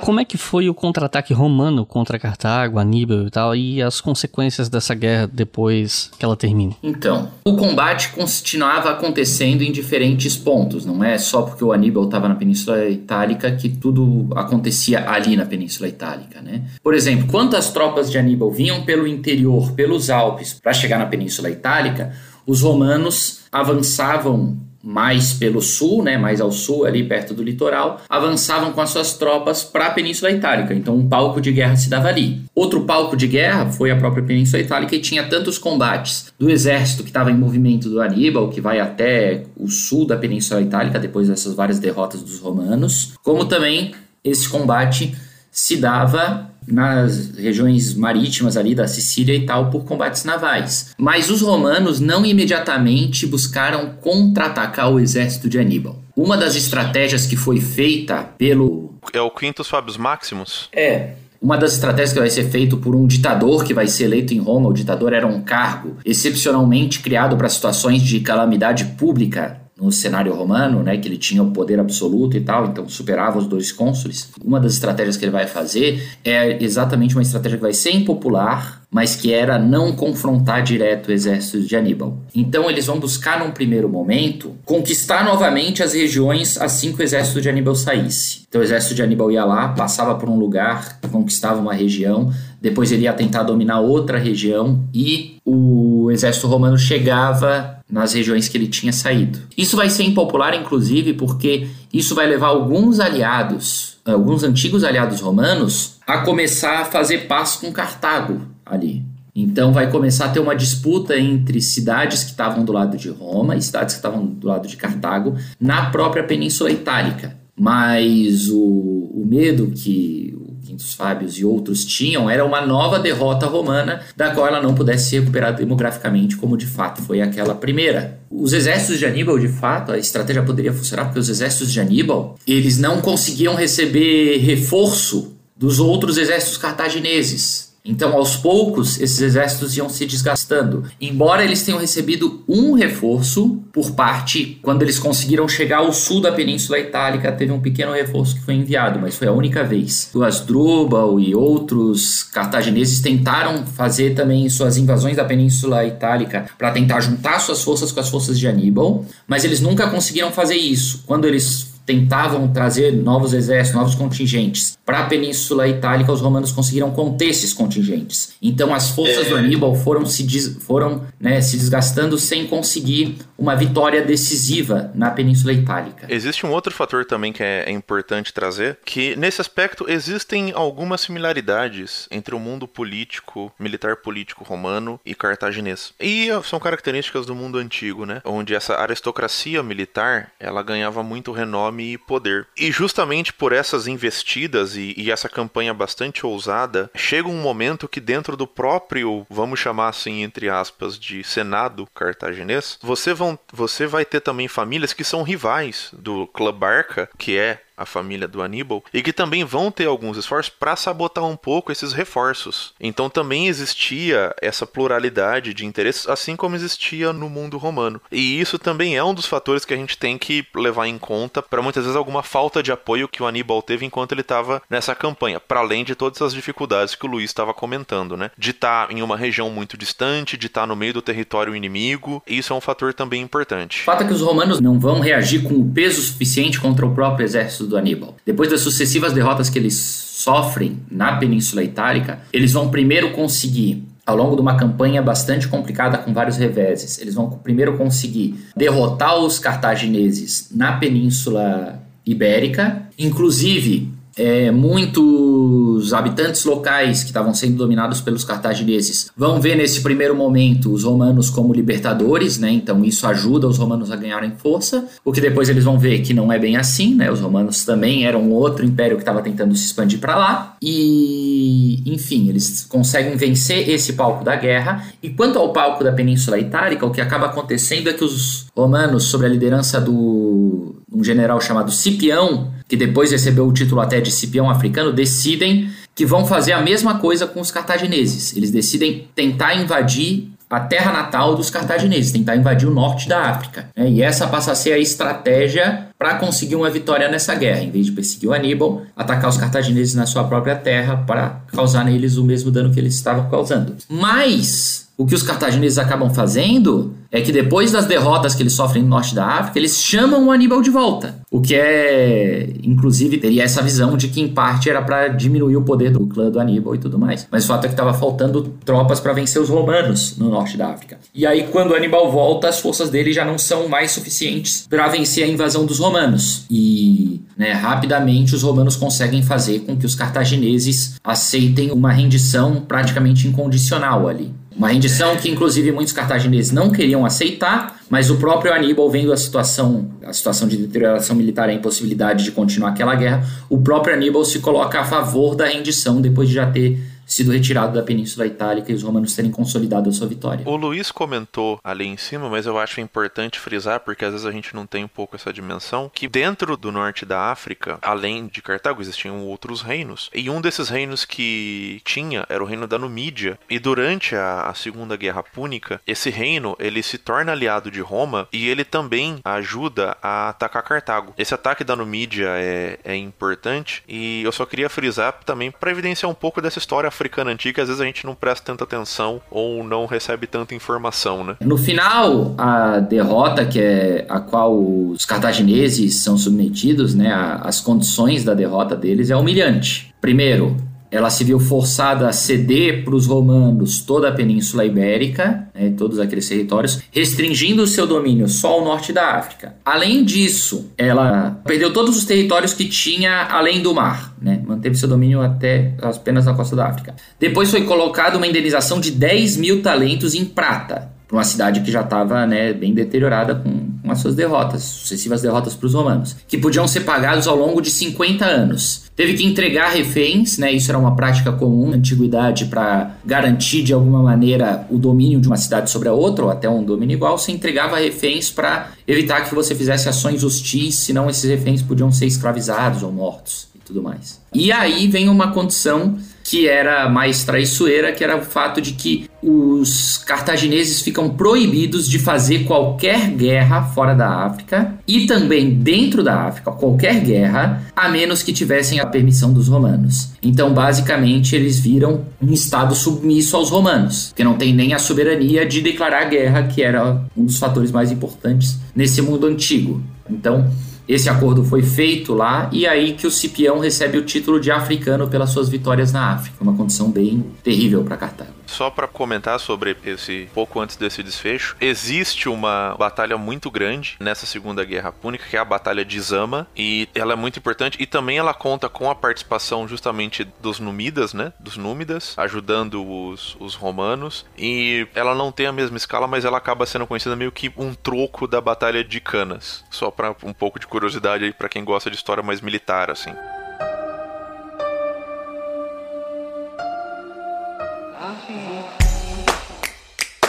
S3: Como é que foi o contra-ataque romano contra Cartago, Aníbal e tal, e as consequências dessa guerra depois que ela termina?
S1: Então, o combate continuava acontecendo em diferentes pontos, não é só porque o Aníbal estava na Península Itálica que tudo acontecia ali na Península Itálica, né? Por exemplo, quando as tropas de Aníbal vinham pelo interior, pelos Alpes, para chegar na Península Itálica, os romanos avançavam mais pelo sul, né, mais ao sul, ali perto do litoral, avançavam com as suas tropas para a Península Itálica. Então, um palco de guerra se dava ali. Outro palco de guerra foi a própria Península Itálica e tinha tantos combates do exército que estava em movimento do Aníbal, que vai até o sul da Península Itálica depois dessas várias derrotas dos romanos, como também esse combate se dava nas regiões marítimas ali da Sicília e tal por combates navais. Mas os romanos não imediatamente buscaram contra-atacar o exército de Aníbal. Uma das estratégias que foi feita pelo
S4: é o Quintus Fabius Maximus?
S1: É, uma das estratégias que vai ser feito por um ditador que vai ser eleito em Roma, o ditador era um cargo excepcionalmente criado para situações de calamidade pública no cenário romano, né, que ele tinha o poder absoluto e tal, então superava os dois cônsules. Uma das estratégias que ele vai fazer é exatamente uma estratégia que vai ser impopular, mas que era não confrontar direto o exército de Aníbal. Então eles vão buscar num primeiro momento conquistar novamente as regiões assim que o exército de Aníbal saísse. Então o exército de Aníbal ia lá, passava por um lugar, conquistava uma região, depois ele ia tentar dominar outra região e o exército romano chegava nas regiões que ele tinha saído. Isso vai ser impopular, inclusive, porque isso vai levar alguns aliados, alguns antigos aliados romanos, a começar a fazer paz com Cartago ali. Então vai começar a ter uma disputa entre cidades que estavam do lado de Roma e cidades que estavam do lado de Cartago na própria Península Itálica. Mas o, o medo que Quintus Fábios e outros tinham era uma nova derrota romana, da qual ela não pudesse se recuperar demograficamente, como de fato foi aquela primeira. Os exércitos de Aníbal, de fato, a estratégia poderia funcionar porque os exércitos de Aníbal, eles não conseguiam receber reforço dos outros exércitos cartagineses. Então, aos poucos, esses exércitos iam se desgastando. Embora eles tenham recebido um reforço por parte, quando eles conseguiram chegar ao sul da Península Itálica, teve um pequeno reforço que foi enviado, mas foi a única vez. O Asdrubal e outros cartagineses tentaram fazer também suas invasões da Península Itálica para tentar juntar suas forças com as forças de Aníbal, mas eles nunca conseguiram fazer isso. Quando eles tentavam trazer novos exércitos, novos contingentes para a Península Itálica, os romanos conseguiram conter esses contingentes. Então as forças é... do Aníbal foram se, des, foram, né, se desgastando sem conseguir uma vitória decisiva na Península Itálica.
S4: Existe um outro fator também que é, é importante trazer, que nesse aspecto existem algumas similaridades entre o mundo político, militar político romano e cartaginês. E são características do mundo antigo, né? Onde essa aristocracia militar, ela ganhava muito renome e poder. E justamente por essas investidas e, e, essa campanha bastante ousada, chega um momento que dentro do próprio, vamos chamar assim, entre aspas, de Senado cartaginês, você, vão, você vai ter também famílias que são rivais do clã Barca, que é a família do Aníbal, e que também vão ter alguns esforços para sabotar um pouco esses reforços. Então também existia essa pluralidade de interesses, assim como existia no mundo romano. E isso também é um dos fatores que a gente tem que levar em conta para muitas vezes alguma falta de apoio que o Aníbal teve enquanto ele estava nessa campanha, para além de todas as dificuldades que o Luiz estava comentando, né? De estar tá em uma região muito distante, de estar tá no meio do território inimigo, isso é um fator também importante.
S1: O fato é que os romanos não vão reagir com o peso suficiente contra o próprio exército do Aníbal. Depois das sucessivas derrotas que eles sofrem na Península Itálica, eles vão primeiro conseguir ao longo de uma campanha bastante complicada com vários reveses. Eles vão primeiro conseguir derrotar os cartagineses na Península Ibérica, inclusive é, muitos habitantes locais que estavam sendo dominados pelos cartagineses vão ver nesse primeiro momento os romanos como libertadores, né? Então isso ajuda os romanos a ganharem força, o que depois eles vão ver que não é bem assim, né? Os romanos também eram outro império que estava tentando se expandir para lá e, enfim, eles conseguem vencer esse palco da guerra. E quanto ao palco da Península Itálica, o que acaba acontecendo é que os romanos, sob a liderança do um general chamado Cipião, que depois recebeu o título até de Cipião africano, decidem que vão fazer a mesma coisa com os cartagineses. Eles decidem tentar invadir a terra natal dos cartagineses, tentar invadir o norte da África. Né? E essa passa a ser a estratégia para conseguir uma vitória nessa guerra. Em vez de perseguir o Aníbal, atacar os cartagineses na sua própria terra para causar neles o mesmo dano que eles estavam causando. Mas o que os cartagineses acabam fazendo é que depois das derrotas que eles sofrem no norte da África, eles chamam o Aníbal de volta. O que é, inclusive, teria essa visão de que em parte era para diminuir o poder do clã do Aníbal e tudo mais. Mas o fato é que estava faltando tropas para vencer os romanos no norte da África. E aí, quando o Aníbal volta, as forças dele já não são mais suficientes para vencer a invasão dos romanos. E né, rapidamente os romanos conseguem fazer com que os cartagineses aceitem uma rendição praticamente incondicional ali. Uma rendição que, inclusive, muitos cartagineses não queriam aceitar, mas o próprio Aníbal, vendo a situação, a situação de deterioração militar, a impossibilidade de continuar aquela guerra, o próprio Aníbal se coloca a favor da rendição depois de já ter sido retirado da Península Itálica e os romanos terem consolidado a sua vitória.
S4: O Luiz comentou ali em cima, mas eu acho importante frisar, porque às vezes a gente não tem um pouco essa dimensão, que dentro do norte da África, além de Cartago, existiam outros reinos. E um desses reinos que tinha era o reino da Numídia. E durante a, a Segunda Guerra Púnica, esse reino ele se torna aliado de Roma e ele também ajuda a atacar Cartago. Esse ataque da Numídia é, é importante e eu só queria frisar também para evidenciar um pouco dessa história africana antiga às vezes a gente não presta tanta atenção ou não recebe tanta informação, né?
S1: No final, a derrota que é a qual os cartagineses são submetidos, né, as condições da derrota deles é humilhante. Primeiro, ela se viu forçada a ceder para os romanos toda a Península Ibérica, né, todos aqueles territórios, restringindo o seu domínio só ao norte da África. Além disso, ela perdeu todos os territórios que tinha além do mar, né, manteve seu domínio até apenas na costa da África. Depois foi colocada uma indenização de 10 mil talentos em prata, para uma cidade que já estava né, bem deteriorada com, com as suas derrotas, sucessivas derrotas para os romanos, que podiam ser pagados ao longo de 50 anos. Teve que entregar reféns, né? Isso era uma prática comum na antiguidade para garantir de alguma maneira o domínio de uma cidade sobre a outra, ou até um domínio igual. Você entregava reféns para evitar que você fizesse ações hostis, senão esses reféns podiam ser escravizados ou mortos e tudo mais. E aí vem uma condição que era mais traiçoeira, que era o fato de que os cartagineses ficam proibidos de fazer qualquer guerra fora da África e também dentro da África, qualquer guerra, a menos que tivessem a permissão dos romanos. Então, basicamente, eles viram um estado submisso aos romanos, que não tem nem a soberania de declarar guerra, que era um dos fatores mais importantes nesse mundo antigo. Então, esse acordo foi feito lá e aí que o Cipião recebe o título de africano pelas suas vitórias na África, uma condição bem terrível para Cartago.
S4: Só para comentar sobre esse pouco antes desse desfecho, existe uma batalha muito grande nessa Segunda Guerra Púnica, que é a Batalha de Zama, e ela é muito importante e também ela conta com a participação justamente dos Númidas, né, dos Númidas, ajudando os, os romanos, e ela não tem a mesma escala, mas ela acaba sendo conhecida meio que um troco da Batalha de Canas, só para um pouco de curiosidade aí para quem gosta de história mais militar assim.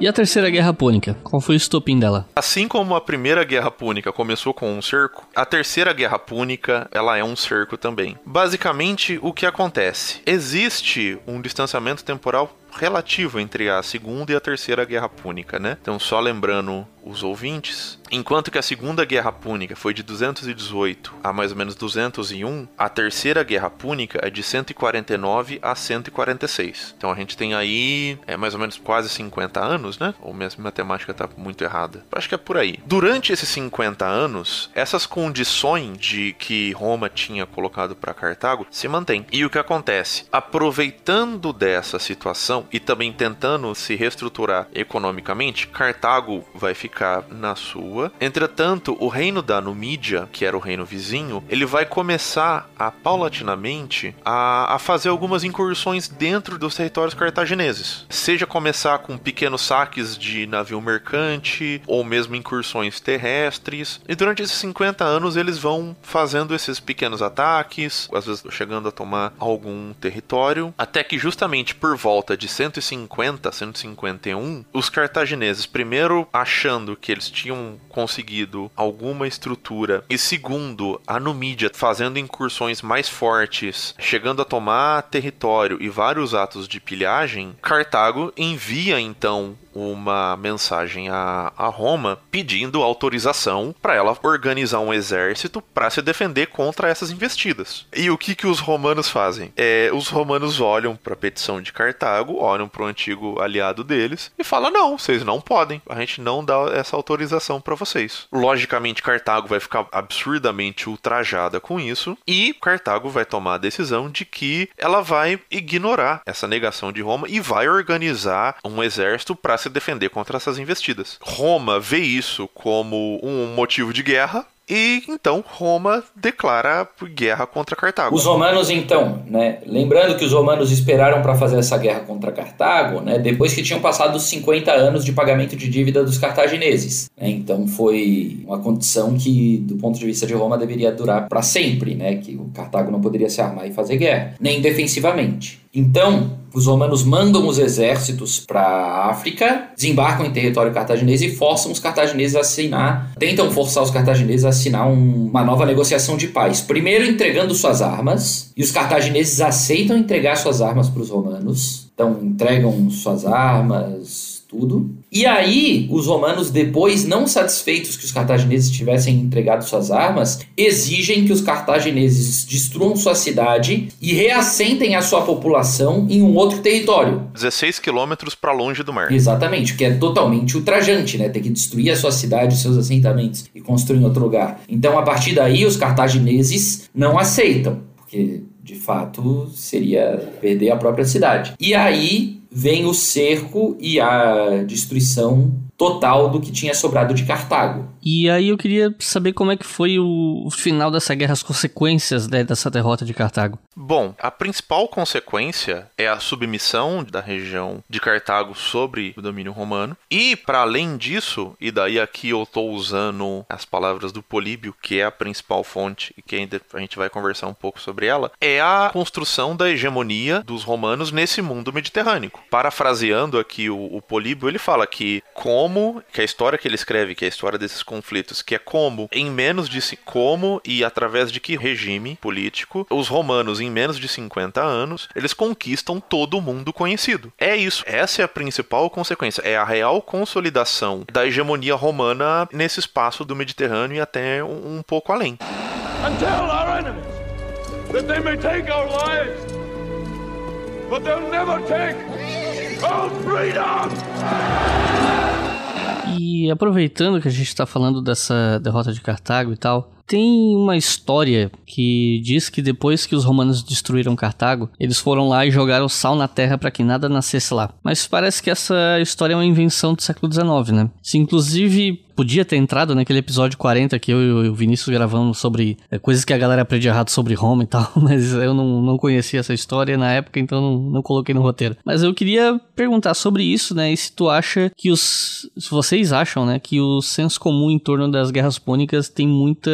S3: E a Terceira Guerra Púnica? Qual foi o estopim dela?
S4: Assim como a Primeira Guerra Púnica começou com um cerco, a Terceira Guerra Púnica ela é um cerco também. Basicamente, o que acontece? Existe um distanciamento temporal relativo entre a Segunda e a Terceira Guerra Púnica, né? Então, só lembrando os ouvintes, enquanto que a Segunda Guerra Púnica foi de 218 a mais ou menos 201, a Terceira Guerra Púnica é de 149 a 146. Então a gente tem aí é mais ou menos quase 50 anos, né? Ou minha matemática tá muito errada. Acho que é por aí. Durante esses 50 anos, essas condições de que Roma tinha colocado para Cartago se mantêm. E o que acontece? Aproveitando dessa situação e também tentando se reestruturar economicamente, Cartago vai ficar na sua. Entretanto, o reino da Numídia, que era o reino vizinho, ele vai começar a paulatinamente a, a fazer algumas incursões dentro dos territórios cartagineses. Seja começar com pequenos saques de navio mercante ou mesmo incursões terrestres. E durante esses 50 anos eles vão fazendo esses pequenos ataques, às vezes chegando a tomar algum território, até que justamente por volta de 150, 151, os cartagineses primeiro achando que eles tinham conseguido alguma estrutura. E segundo, a Numídia fazendo incursões mais fortes, chegando a tomar território e vários atos de pilhagem, Cartago envia então uma mensagem a, a Roma pedindo autorização para ela organizar um exército para se defender contra essas investidas. E o que, que os romanos fazem? É, os romanos olham para a petição de Cartago, olham para o antigo aliado deles e falam: não, vocês não podem, a gente não dá essa autorização para vocês. Logicamente, Cartago vai ficar absurdamente ultrajada com isso e Cartago vai tomar a decisão de que ela vai ignorar essa negação de Roma e vai organizar um exército para se defender contra essas investidas. Roma vê isso como um motivo de guerra e então Roma declara guerra contra Cartago.
S1: Os romanos então, né, lembrando que os romanos esperaram para fazer essa guerra contra Cartago, né, depois que tinham passado os 50 anos de pagamento de dívida dos cartagineses. Né, então foi uma condição que, do ponto de vista de Roma, deveria durar para sempre, né, que o Cartago não poderia se armar e fazer guerra, nem defensivamente. Então, os romanos mandam os exércitos para a África, desembarcam em território cartaginês e forçam os cartagineses a assinar, tentam forçar os cartagineses a assinar um, uma nova negociação de paz. Primeiro entregando suas armas, e os cartagineses aceitam entregar suas armas para os romanos. Então entregam suas armas, tudo. E aí, os romanos, depois, não satisfeitos que os cartagineses tivessem entregado suas armas, exigem que os cartagineses destruam sua cidade e reassentem a sua população em um outro território.
S4: 16 quilômetros para longe do mar.
S1: Exatamente, que é totalmente ultrajante, né? Ter que destruir a sua cidade, os seus assentamentos e construir em outro lugar. Então, a partir daí, os cartagineses não aceitam, porque de fato seria perder a própria cidade. E aí vem o cerco e a destruição total do que tinha sobrado de Cartago.
S3: E aí eu queria saber como é que foi o final dessa guerra, as consequências né, dessa derrota de Cartago.
S4: Bom, a principal consequência é a submissão da região de Cartago sobre o domínio romano. E para além disso, e daí aqui eu estou usando as palavras do Políbio, que é a principal fonte e que ainda a gente vai conversar um pouco sobre ela, é a construção da hegemonia dos romanos nesse mundo mediterrâneo. Parafraseando aqui o, o Políbio, ele fala que como, que a história que ele escreve, que é a história desses conflitos, que é como, em menos de como e através de que regime político, os romanos, em menos de 50 anos, eles conquistam todo o mundo conhecido. É isso. Essa é a principal consequência. É a real consolidação da hegemonia romana nesse espaço do Mediterrâneo e até um, um pouco além. Until our enemies, that they may take our lives, but they'll never take
S3: our freedom! E aproveitando que a gente está falando dessa derrota de Cartago e tal, tem uma história que diz que depois que os romanos destruíram Cartago, eles foram lá e jogaram sal na terra para que nada nascesse lá. Mas parece que essa história é uma invenção do século XIX, né? Se inclusive podia ter entrado naquele episódio 40 que eu e o Vinícius gravamos sobre é, coisas que a galera aprende errado sobre Roma e tal, [LAUGHS] mas eu não, não conhecia essa história na época, então não, não coloquei no roteiro. Mas eu queria perguntar sobre isso, né? E se tu acha que os. Se vocês acham, né, que o senso comum em torno das guerras púnicas tem muita.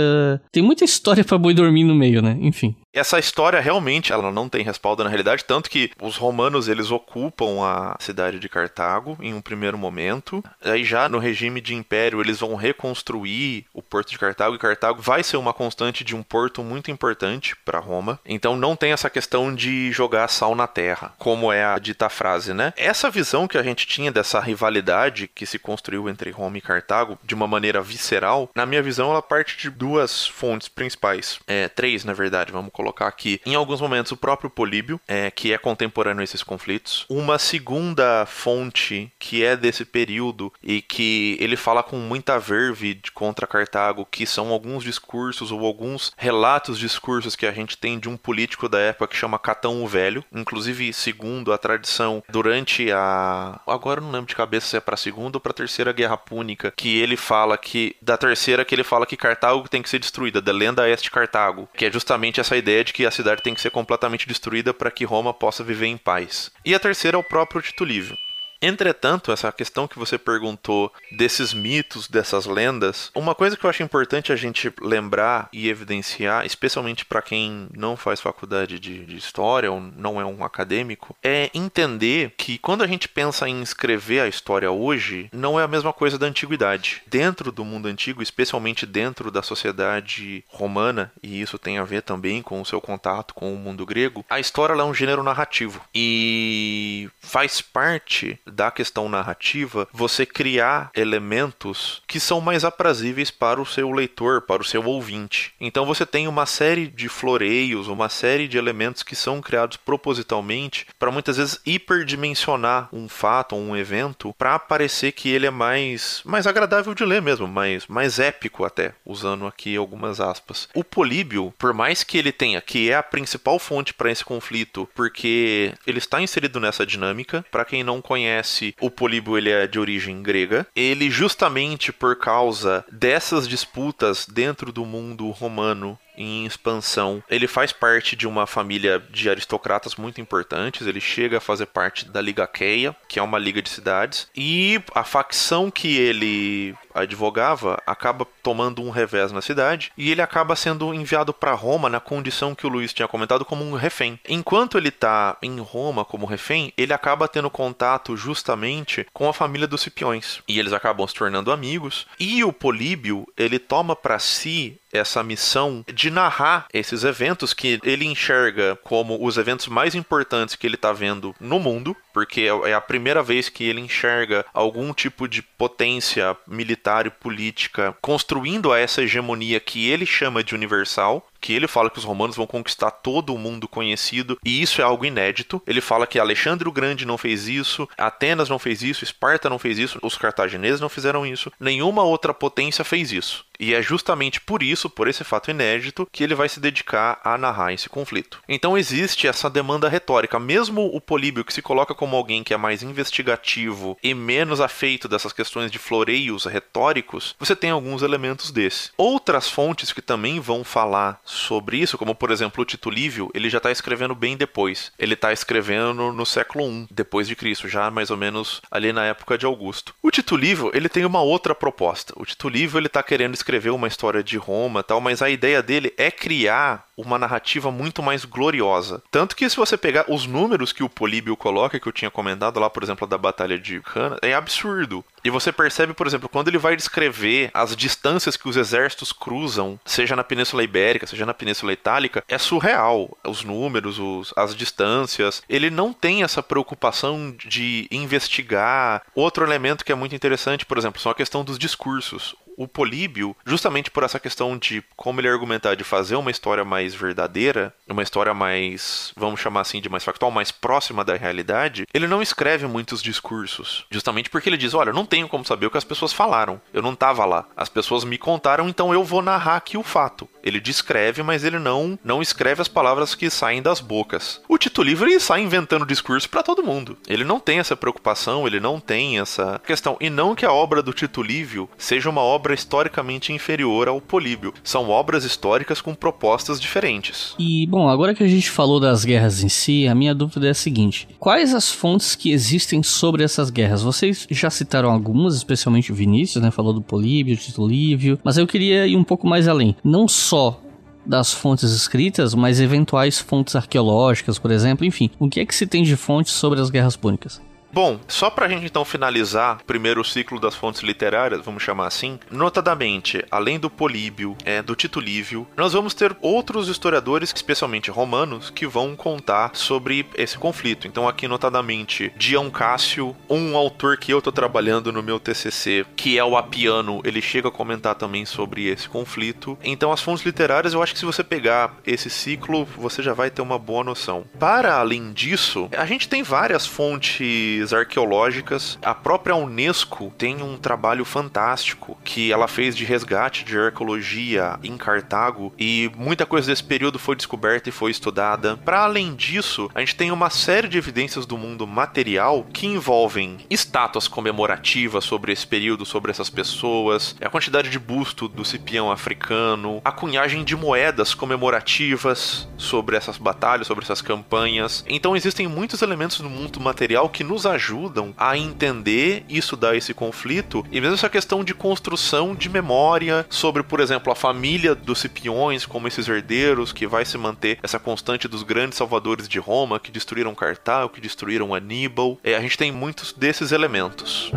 S3: Tem muita história para boi dormir no meio, né? Enfim.
S4: Essa história realmente ela não tem respaldo na realidade, tanto que os romanos eles ocupam a cidade de Cartago em um primeiro momento. Aí já no regime de império eles vão reconstruir o porto de Cartago e Cartago vai ser uma constante de um porto muito importante para Roma. Então não tem essa questão de jogar sal na terra, como é a dita frase, né? Essa visão que a gente tinha dessa rivalidade que se construiu entre Roma e Cartago de uma maneira visceral, na minha visão ela parte de duas fontes principais, é, três na verdade, vamos colocar aqui, em alguns momentos, o próprio Políbio, é, que é contemporâneo a esses conflitos. Uma segunda fonte que é desse período e que ele fala com muita verve contra Cartago, que são alguns discursos ou alguns relatos discursos que a gente tem de um político da época que chama Catão o Velho, inclusive segundo a tradição, durante a agora não lembro de cabeça se é para a segunda ou para a terceira guerra púnica, que ele fala que da terceira que ele fala que Cartago tem que ser destruída, da lenda este Cartago, que é justamente essa ideia ideia de que a cidade tem que ser completamente destruída para que Roma possa viver em paz. E a terceira é o próprio Tito Livio. Entretanto, essa questão que você perguntou desses mitos, dessas lendas, uma coisa que eu acho importante a gente lembrar e evidenciar, especialmente para quem não faz faculdade de, de, história ou não é um acadêmico, é entender que quando a gente pensa em escrever a história hoje, não é a mesma coisa da antiguidade. Dentro do mundo antigo, especialmente dentro da sociedade romana, e isso tem a ver também com o seu contato com o mundo grego, a história é um gênero narrativo e faz parte da questão narrativa você criar elementos que são mais aprazíveis para o seu leitor, para o seu ouvinte. Então você tem uma série de floreios, uma série de elementos que são criados propositalmente para muitas vezes hiperdimensionar um fato um evento para parecer que ele é mais mais agradável de ler mesmo, mais mais épico até, usando aqui algumas aspas. O Políbio, por mais que ele tenha que é a principal fonte para esse conflito, porque ele está inserido nessa dinâmica, para quem não conhece conhece, o Políbio ele é de origem grega. Ele justamente por causa dessas disputas dentro do mundo romano em expansão. Ele faz parte de uma família de aristocratas muito importantes. Ele chega a fazer parte da Liga Queia, que é uma liga de cidades. E a facção que ele advogava acaba tomando um revés na cidade e ele acaba sendo enviado para Roma na condição que o Luiz tinha comentado como um refém. Enquanto ele está em Roma como refém, ele acaba tendo contato justamente com a família dos Cipiões e eles acabam se tornando amigos. E o Políbio ele toma para si essa missão de narrar esses eventos que ele enxerga como os eventos mais importantes que ele está vendo no mundo, porque é a primeira vez que ele enxerga algum tipo de potência militar e política construindo essa hegemonia que ele chama de universal que ele fala que os romanos vão conquistar todo o mundo conhecido, e isso é algo inédito. Ele fala que Alexandre o Grande não fez isso, Atenas não fez isso, Esparta não fez isso, os cartagineses não fizeram isso, nenhuma outra potência fez isso. E é justamente por isso, por esse fato inédito, que ele vai se dedicar a narrar esse conflito. Então existe essa demanda retórica. Mesmo o Políbio, que se coloca como alguém que é mais investigativo e menos afeito dessas questões de floreios retóricos, você tem alguns elementos desse. Outras fontes que também vão falar sobre isso, como por exemplo o Tito Livio, ele já está escrevendo bem depois. Ele está escrevendo no século I depois de Cristo, já mais ou menos ali na época de Augusto. O Tito Livio, ele tem uma outra proposta. O Tito Livio, ele está querendo escrever uma história de Roma, tal, mas a ideia dele é criar uma narrativa muito mais gloriosa. Tanto que se você pegar os números que o Políbio coloca, que eu tinha comentado lá, por exemplo, da Batalha de Cana, é absurdo. E você percebe, por exemplo, quando ele vai descrever as distâncias que os exércitos cruzam, seja na Península Ibérica, seja na Península Itálica, é surreal. Os números, os, as distâncias. Ele não tem essa preocupação de investigar. Outro elemento que é muito interessante, por exemplo, são a questão dos discursos o Políbio, justamente por essa questão de como ele argumentar de fazer uma história mais verdadeira, uma história mais, vamos chamar assim, de mais factual, mais próxima da realidade, ele não escreve muitos discursos. Justamente porque ele diz: olha, eu não tenho como saber o que as pessoas falaram. Eu não estava lá. As pessoas me contaram, então eu vou narrar aqui o fato. Ele descreve, mas ele não não escreve as palavras que saem das bocas. O Tito Livre sai inventando discurso para todo mundo. Ele não tem essa preocupação, ele não tem essa questão. E não que a obra do Tito Livio seja uma obra historicamente inferior ao Políbio. São obras históricas com propostas diferentes.
S3: E, bom, agora que a gente falou das guerras em si, a minha dúvida é a seguinte: quais as fontes que existem sobre essas guerras? Vocês já citaram algumas, especialmente o Vinícius, né? Falou do Políbio, Tito Lívio, mas eu queria ir um pouco mais além. Não só das fontes escritas, mas eventuais fontes arqueológicas, por exemplo, enfim. O que é que se tem de fontes sobre as guerras púnicas?
S4: Bom, só para a gente então finalizar primeiro o ciclo das fontes literárias, vamos chamar assim, notadamente, além do Políbio, é, do Tito Lívio, nós vamos ter outros historiadores, especialmente romanos, que vão contar sobre esse conflito. Então aqui notadamente Dion Cássio, um autor que eu estou trabalhando no meu TCC, que é o Apiano, ele chega a comentar também sobre esse conflito. Então as fontes literárias, eu acho que se você pegar esse ciclo, você já vai ter uma boa noção. Para além disso, a gente tem várias fontes arqueológicas. A própria Unesco tem um trabalho fantástico que ela fez de resgate de arqueologia em Cartago e muita coisa desse período foi descoberta e foi estudada. Para além disso, a gente tem uma série de evidências do mundo material que envolvem estátuas comemorativas sobre esse período, sobre essas pessoas, a quantidade de busto do Cipião africano, a cunhagem de moedas comemorativas sobre essas batalhas, sobre essas campanhas. Então existem muitos elementos no mundo material que nos ajudam a entender e estudar esse conflito e mesmo essa questão de construção de memória sobre, por exemplo, a família dos Cipiões como esses herdeiros que vai se manter essa constante dos grandes salvadores de Roma que destruíram Cartago, que destruíram Aníbal. É, a gente tem muitos desses elementos.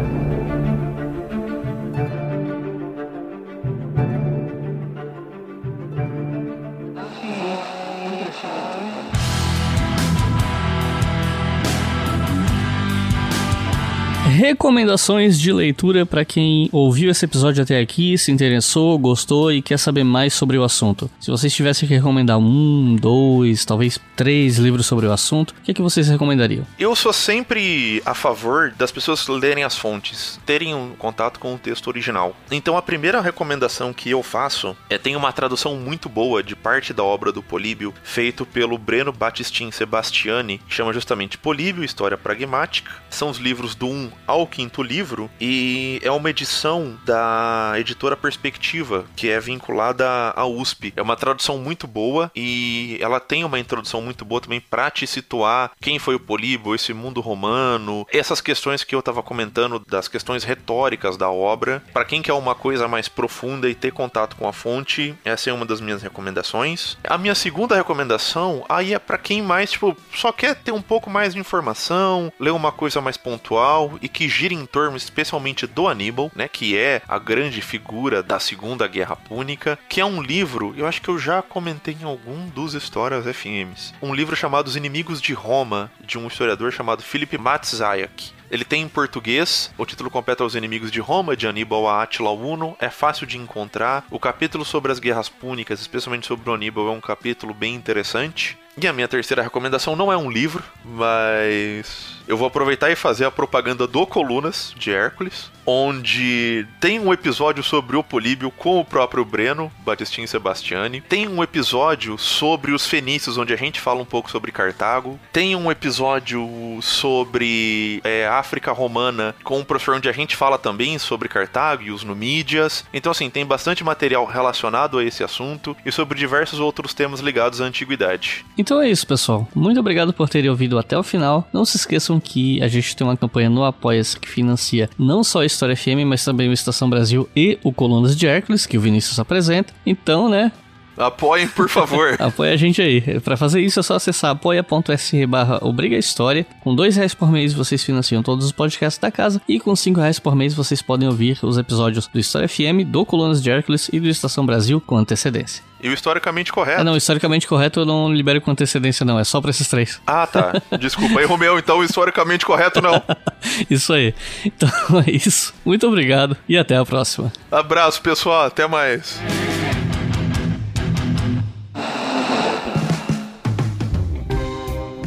S3: Recomendações de leitura para quem ouviu esse episódio até aqui, se interessou, gostou e quer saber mais sobre o assunto. Se vocês tivessem que recomendar um, dois, talvez três livros sobre o assunto, o que, é que vocês recomendariam?
S4: Eu sou sempre a favor das pessoas lerem as fontes, terem um contato com o texto original. Então a primeira recomendação que eu faço é tem uma tradução muito boa de parte da obra do Políbio, feito pelo Breno Battistin Sebastiani, que chama justamente Políbio, História Pragmática. São os livros do 1 ao quinto livro e é uma edição da editora Perspectiva, que é vinculada à USP. É uma tradução muito boa e ela tem uma introdução muito boa também para te situar quem foi o Políbio, esse mundo romano, essas questões que eu estava comentando das questões retóricas da obra. Para quem quer uma coisa mais profunda e ter contato com a fonte, essa é uma das minhas recomendações. A minha segunda recomendação aí é para quem mais tipo só quer ter um pouco mais de informação, ler uma coisa mais pontual e que gira em torno especialmente do Aníbal, né, que é a grande figura da Segunda Guerra Púnica, que é um livro, eu acho que eu já comentei em algum dos histórias FMs. Um livro chamado Os Inimigos de Roma, de um historiador chamado Philip Matzayak. Ele tem em português, o título completo é Os Inimigos de Roma, de Aníbal a Átila Uno, é fácil de encontrar. O capítulo sobre as guerras púnicas, especialmente sobre o Aníbal, é um capítulo bem interessante. E a minha terceira recomendação não é um livro, mas eu vou aproveitar e fazer a propaganda do Colunas de Hércules, onde tem um episódio sobre o Políbio com o próprio Breno, Batistin Sebastiani. Tem um episódio sobre os fenícios, onde a gente fala um pouco sobre Cartago. Tem um episódio sobre é, África Romana com um professor onde a gente fala também sobre Cartago e os Numídias. Então, assim, tem bastante material relacionado a esse assunto e sobre diversos outros temas ligados à antiguidade.
S3: Então é isso, pessoal. Muito obrigado por terem ouvido até o final. Não se esqueçam que a gente tem uma campanha no Apoia-se que financia não só a História FM, mas também o Estação Brasil e o Colunas de Hércules, que o Vinícius apresenta. Então, né,
S4: Apoiem, por favor. [LAUGHS]
S3: Apoia a gente aí. Para fazer isso é só acessar apoia.se barra Obriga História. Com dois reais por mês vocês financiam todos os podcasts da casa e com cinco reais por mês vocês podem ouvir os episódios do História FM, do Colunas de Hércules e do Estação Brasil com antecedência.
S4: E o historicamente correto.
S3: Ah, não, historicamente correto eu não libero com antecedência, não. É só pra esses três.
S4: Ah, tá. [LAUGHS] Desculpa, erro meu, então o historicamente correto não. [LAUGHS]
S3: isso aí. Então é isso. Muito obrigado e até a próxima.
S4: Abraço, pessoal. Até mais.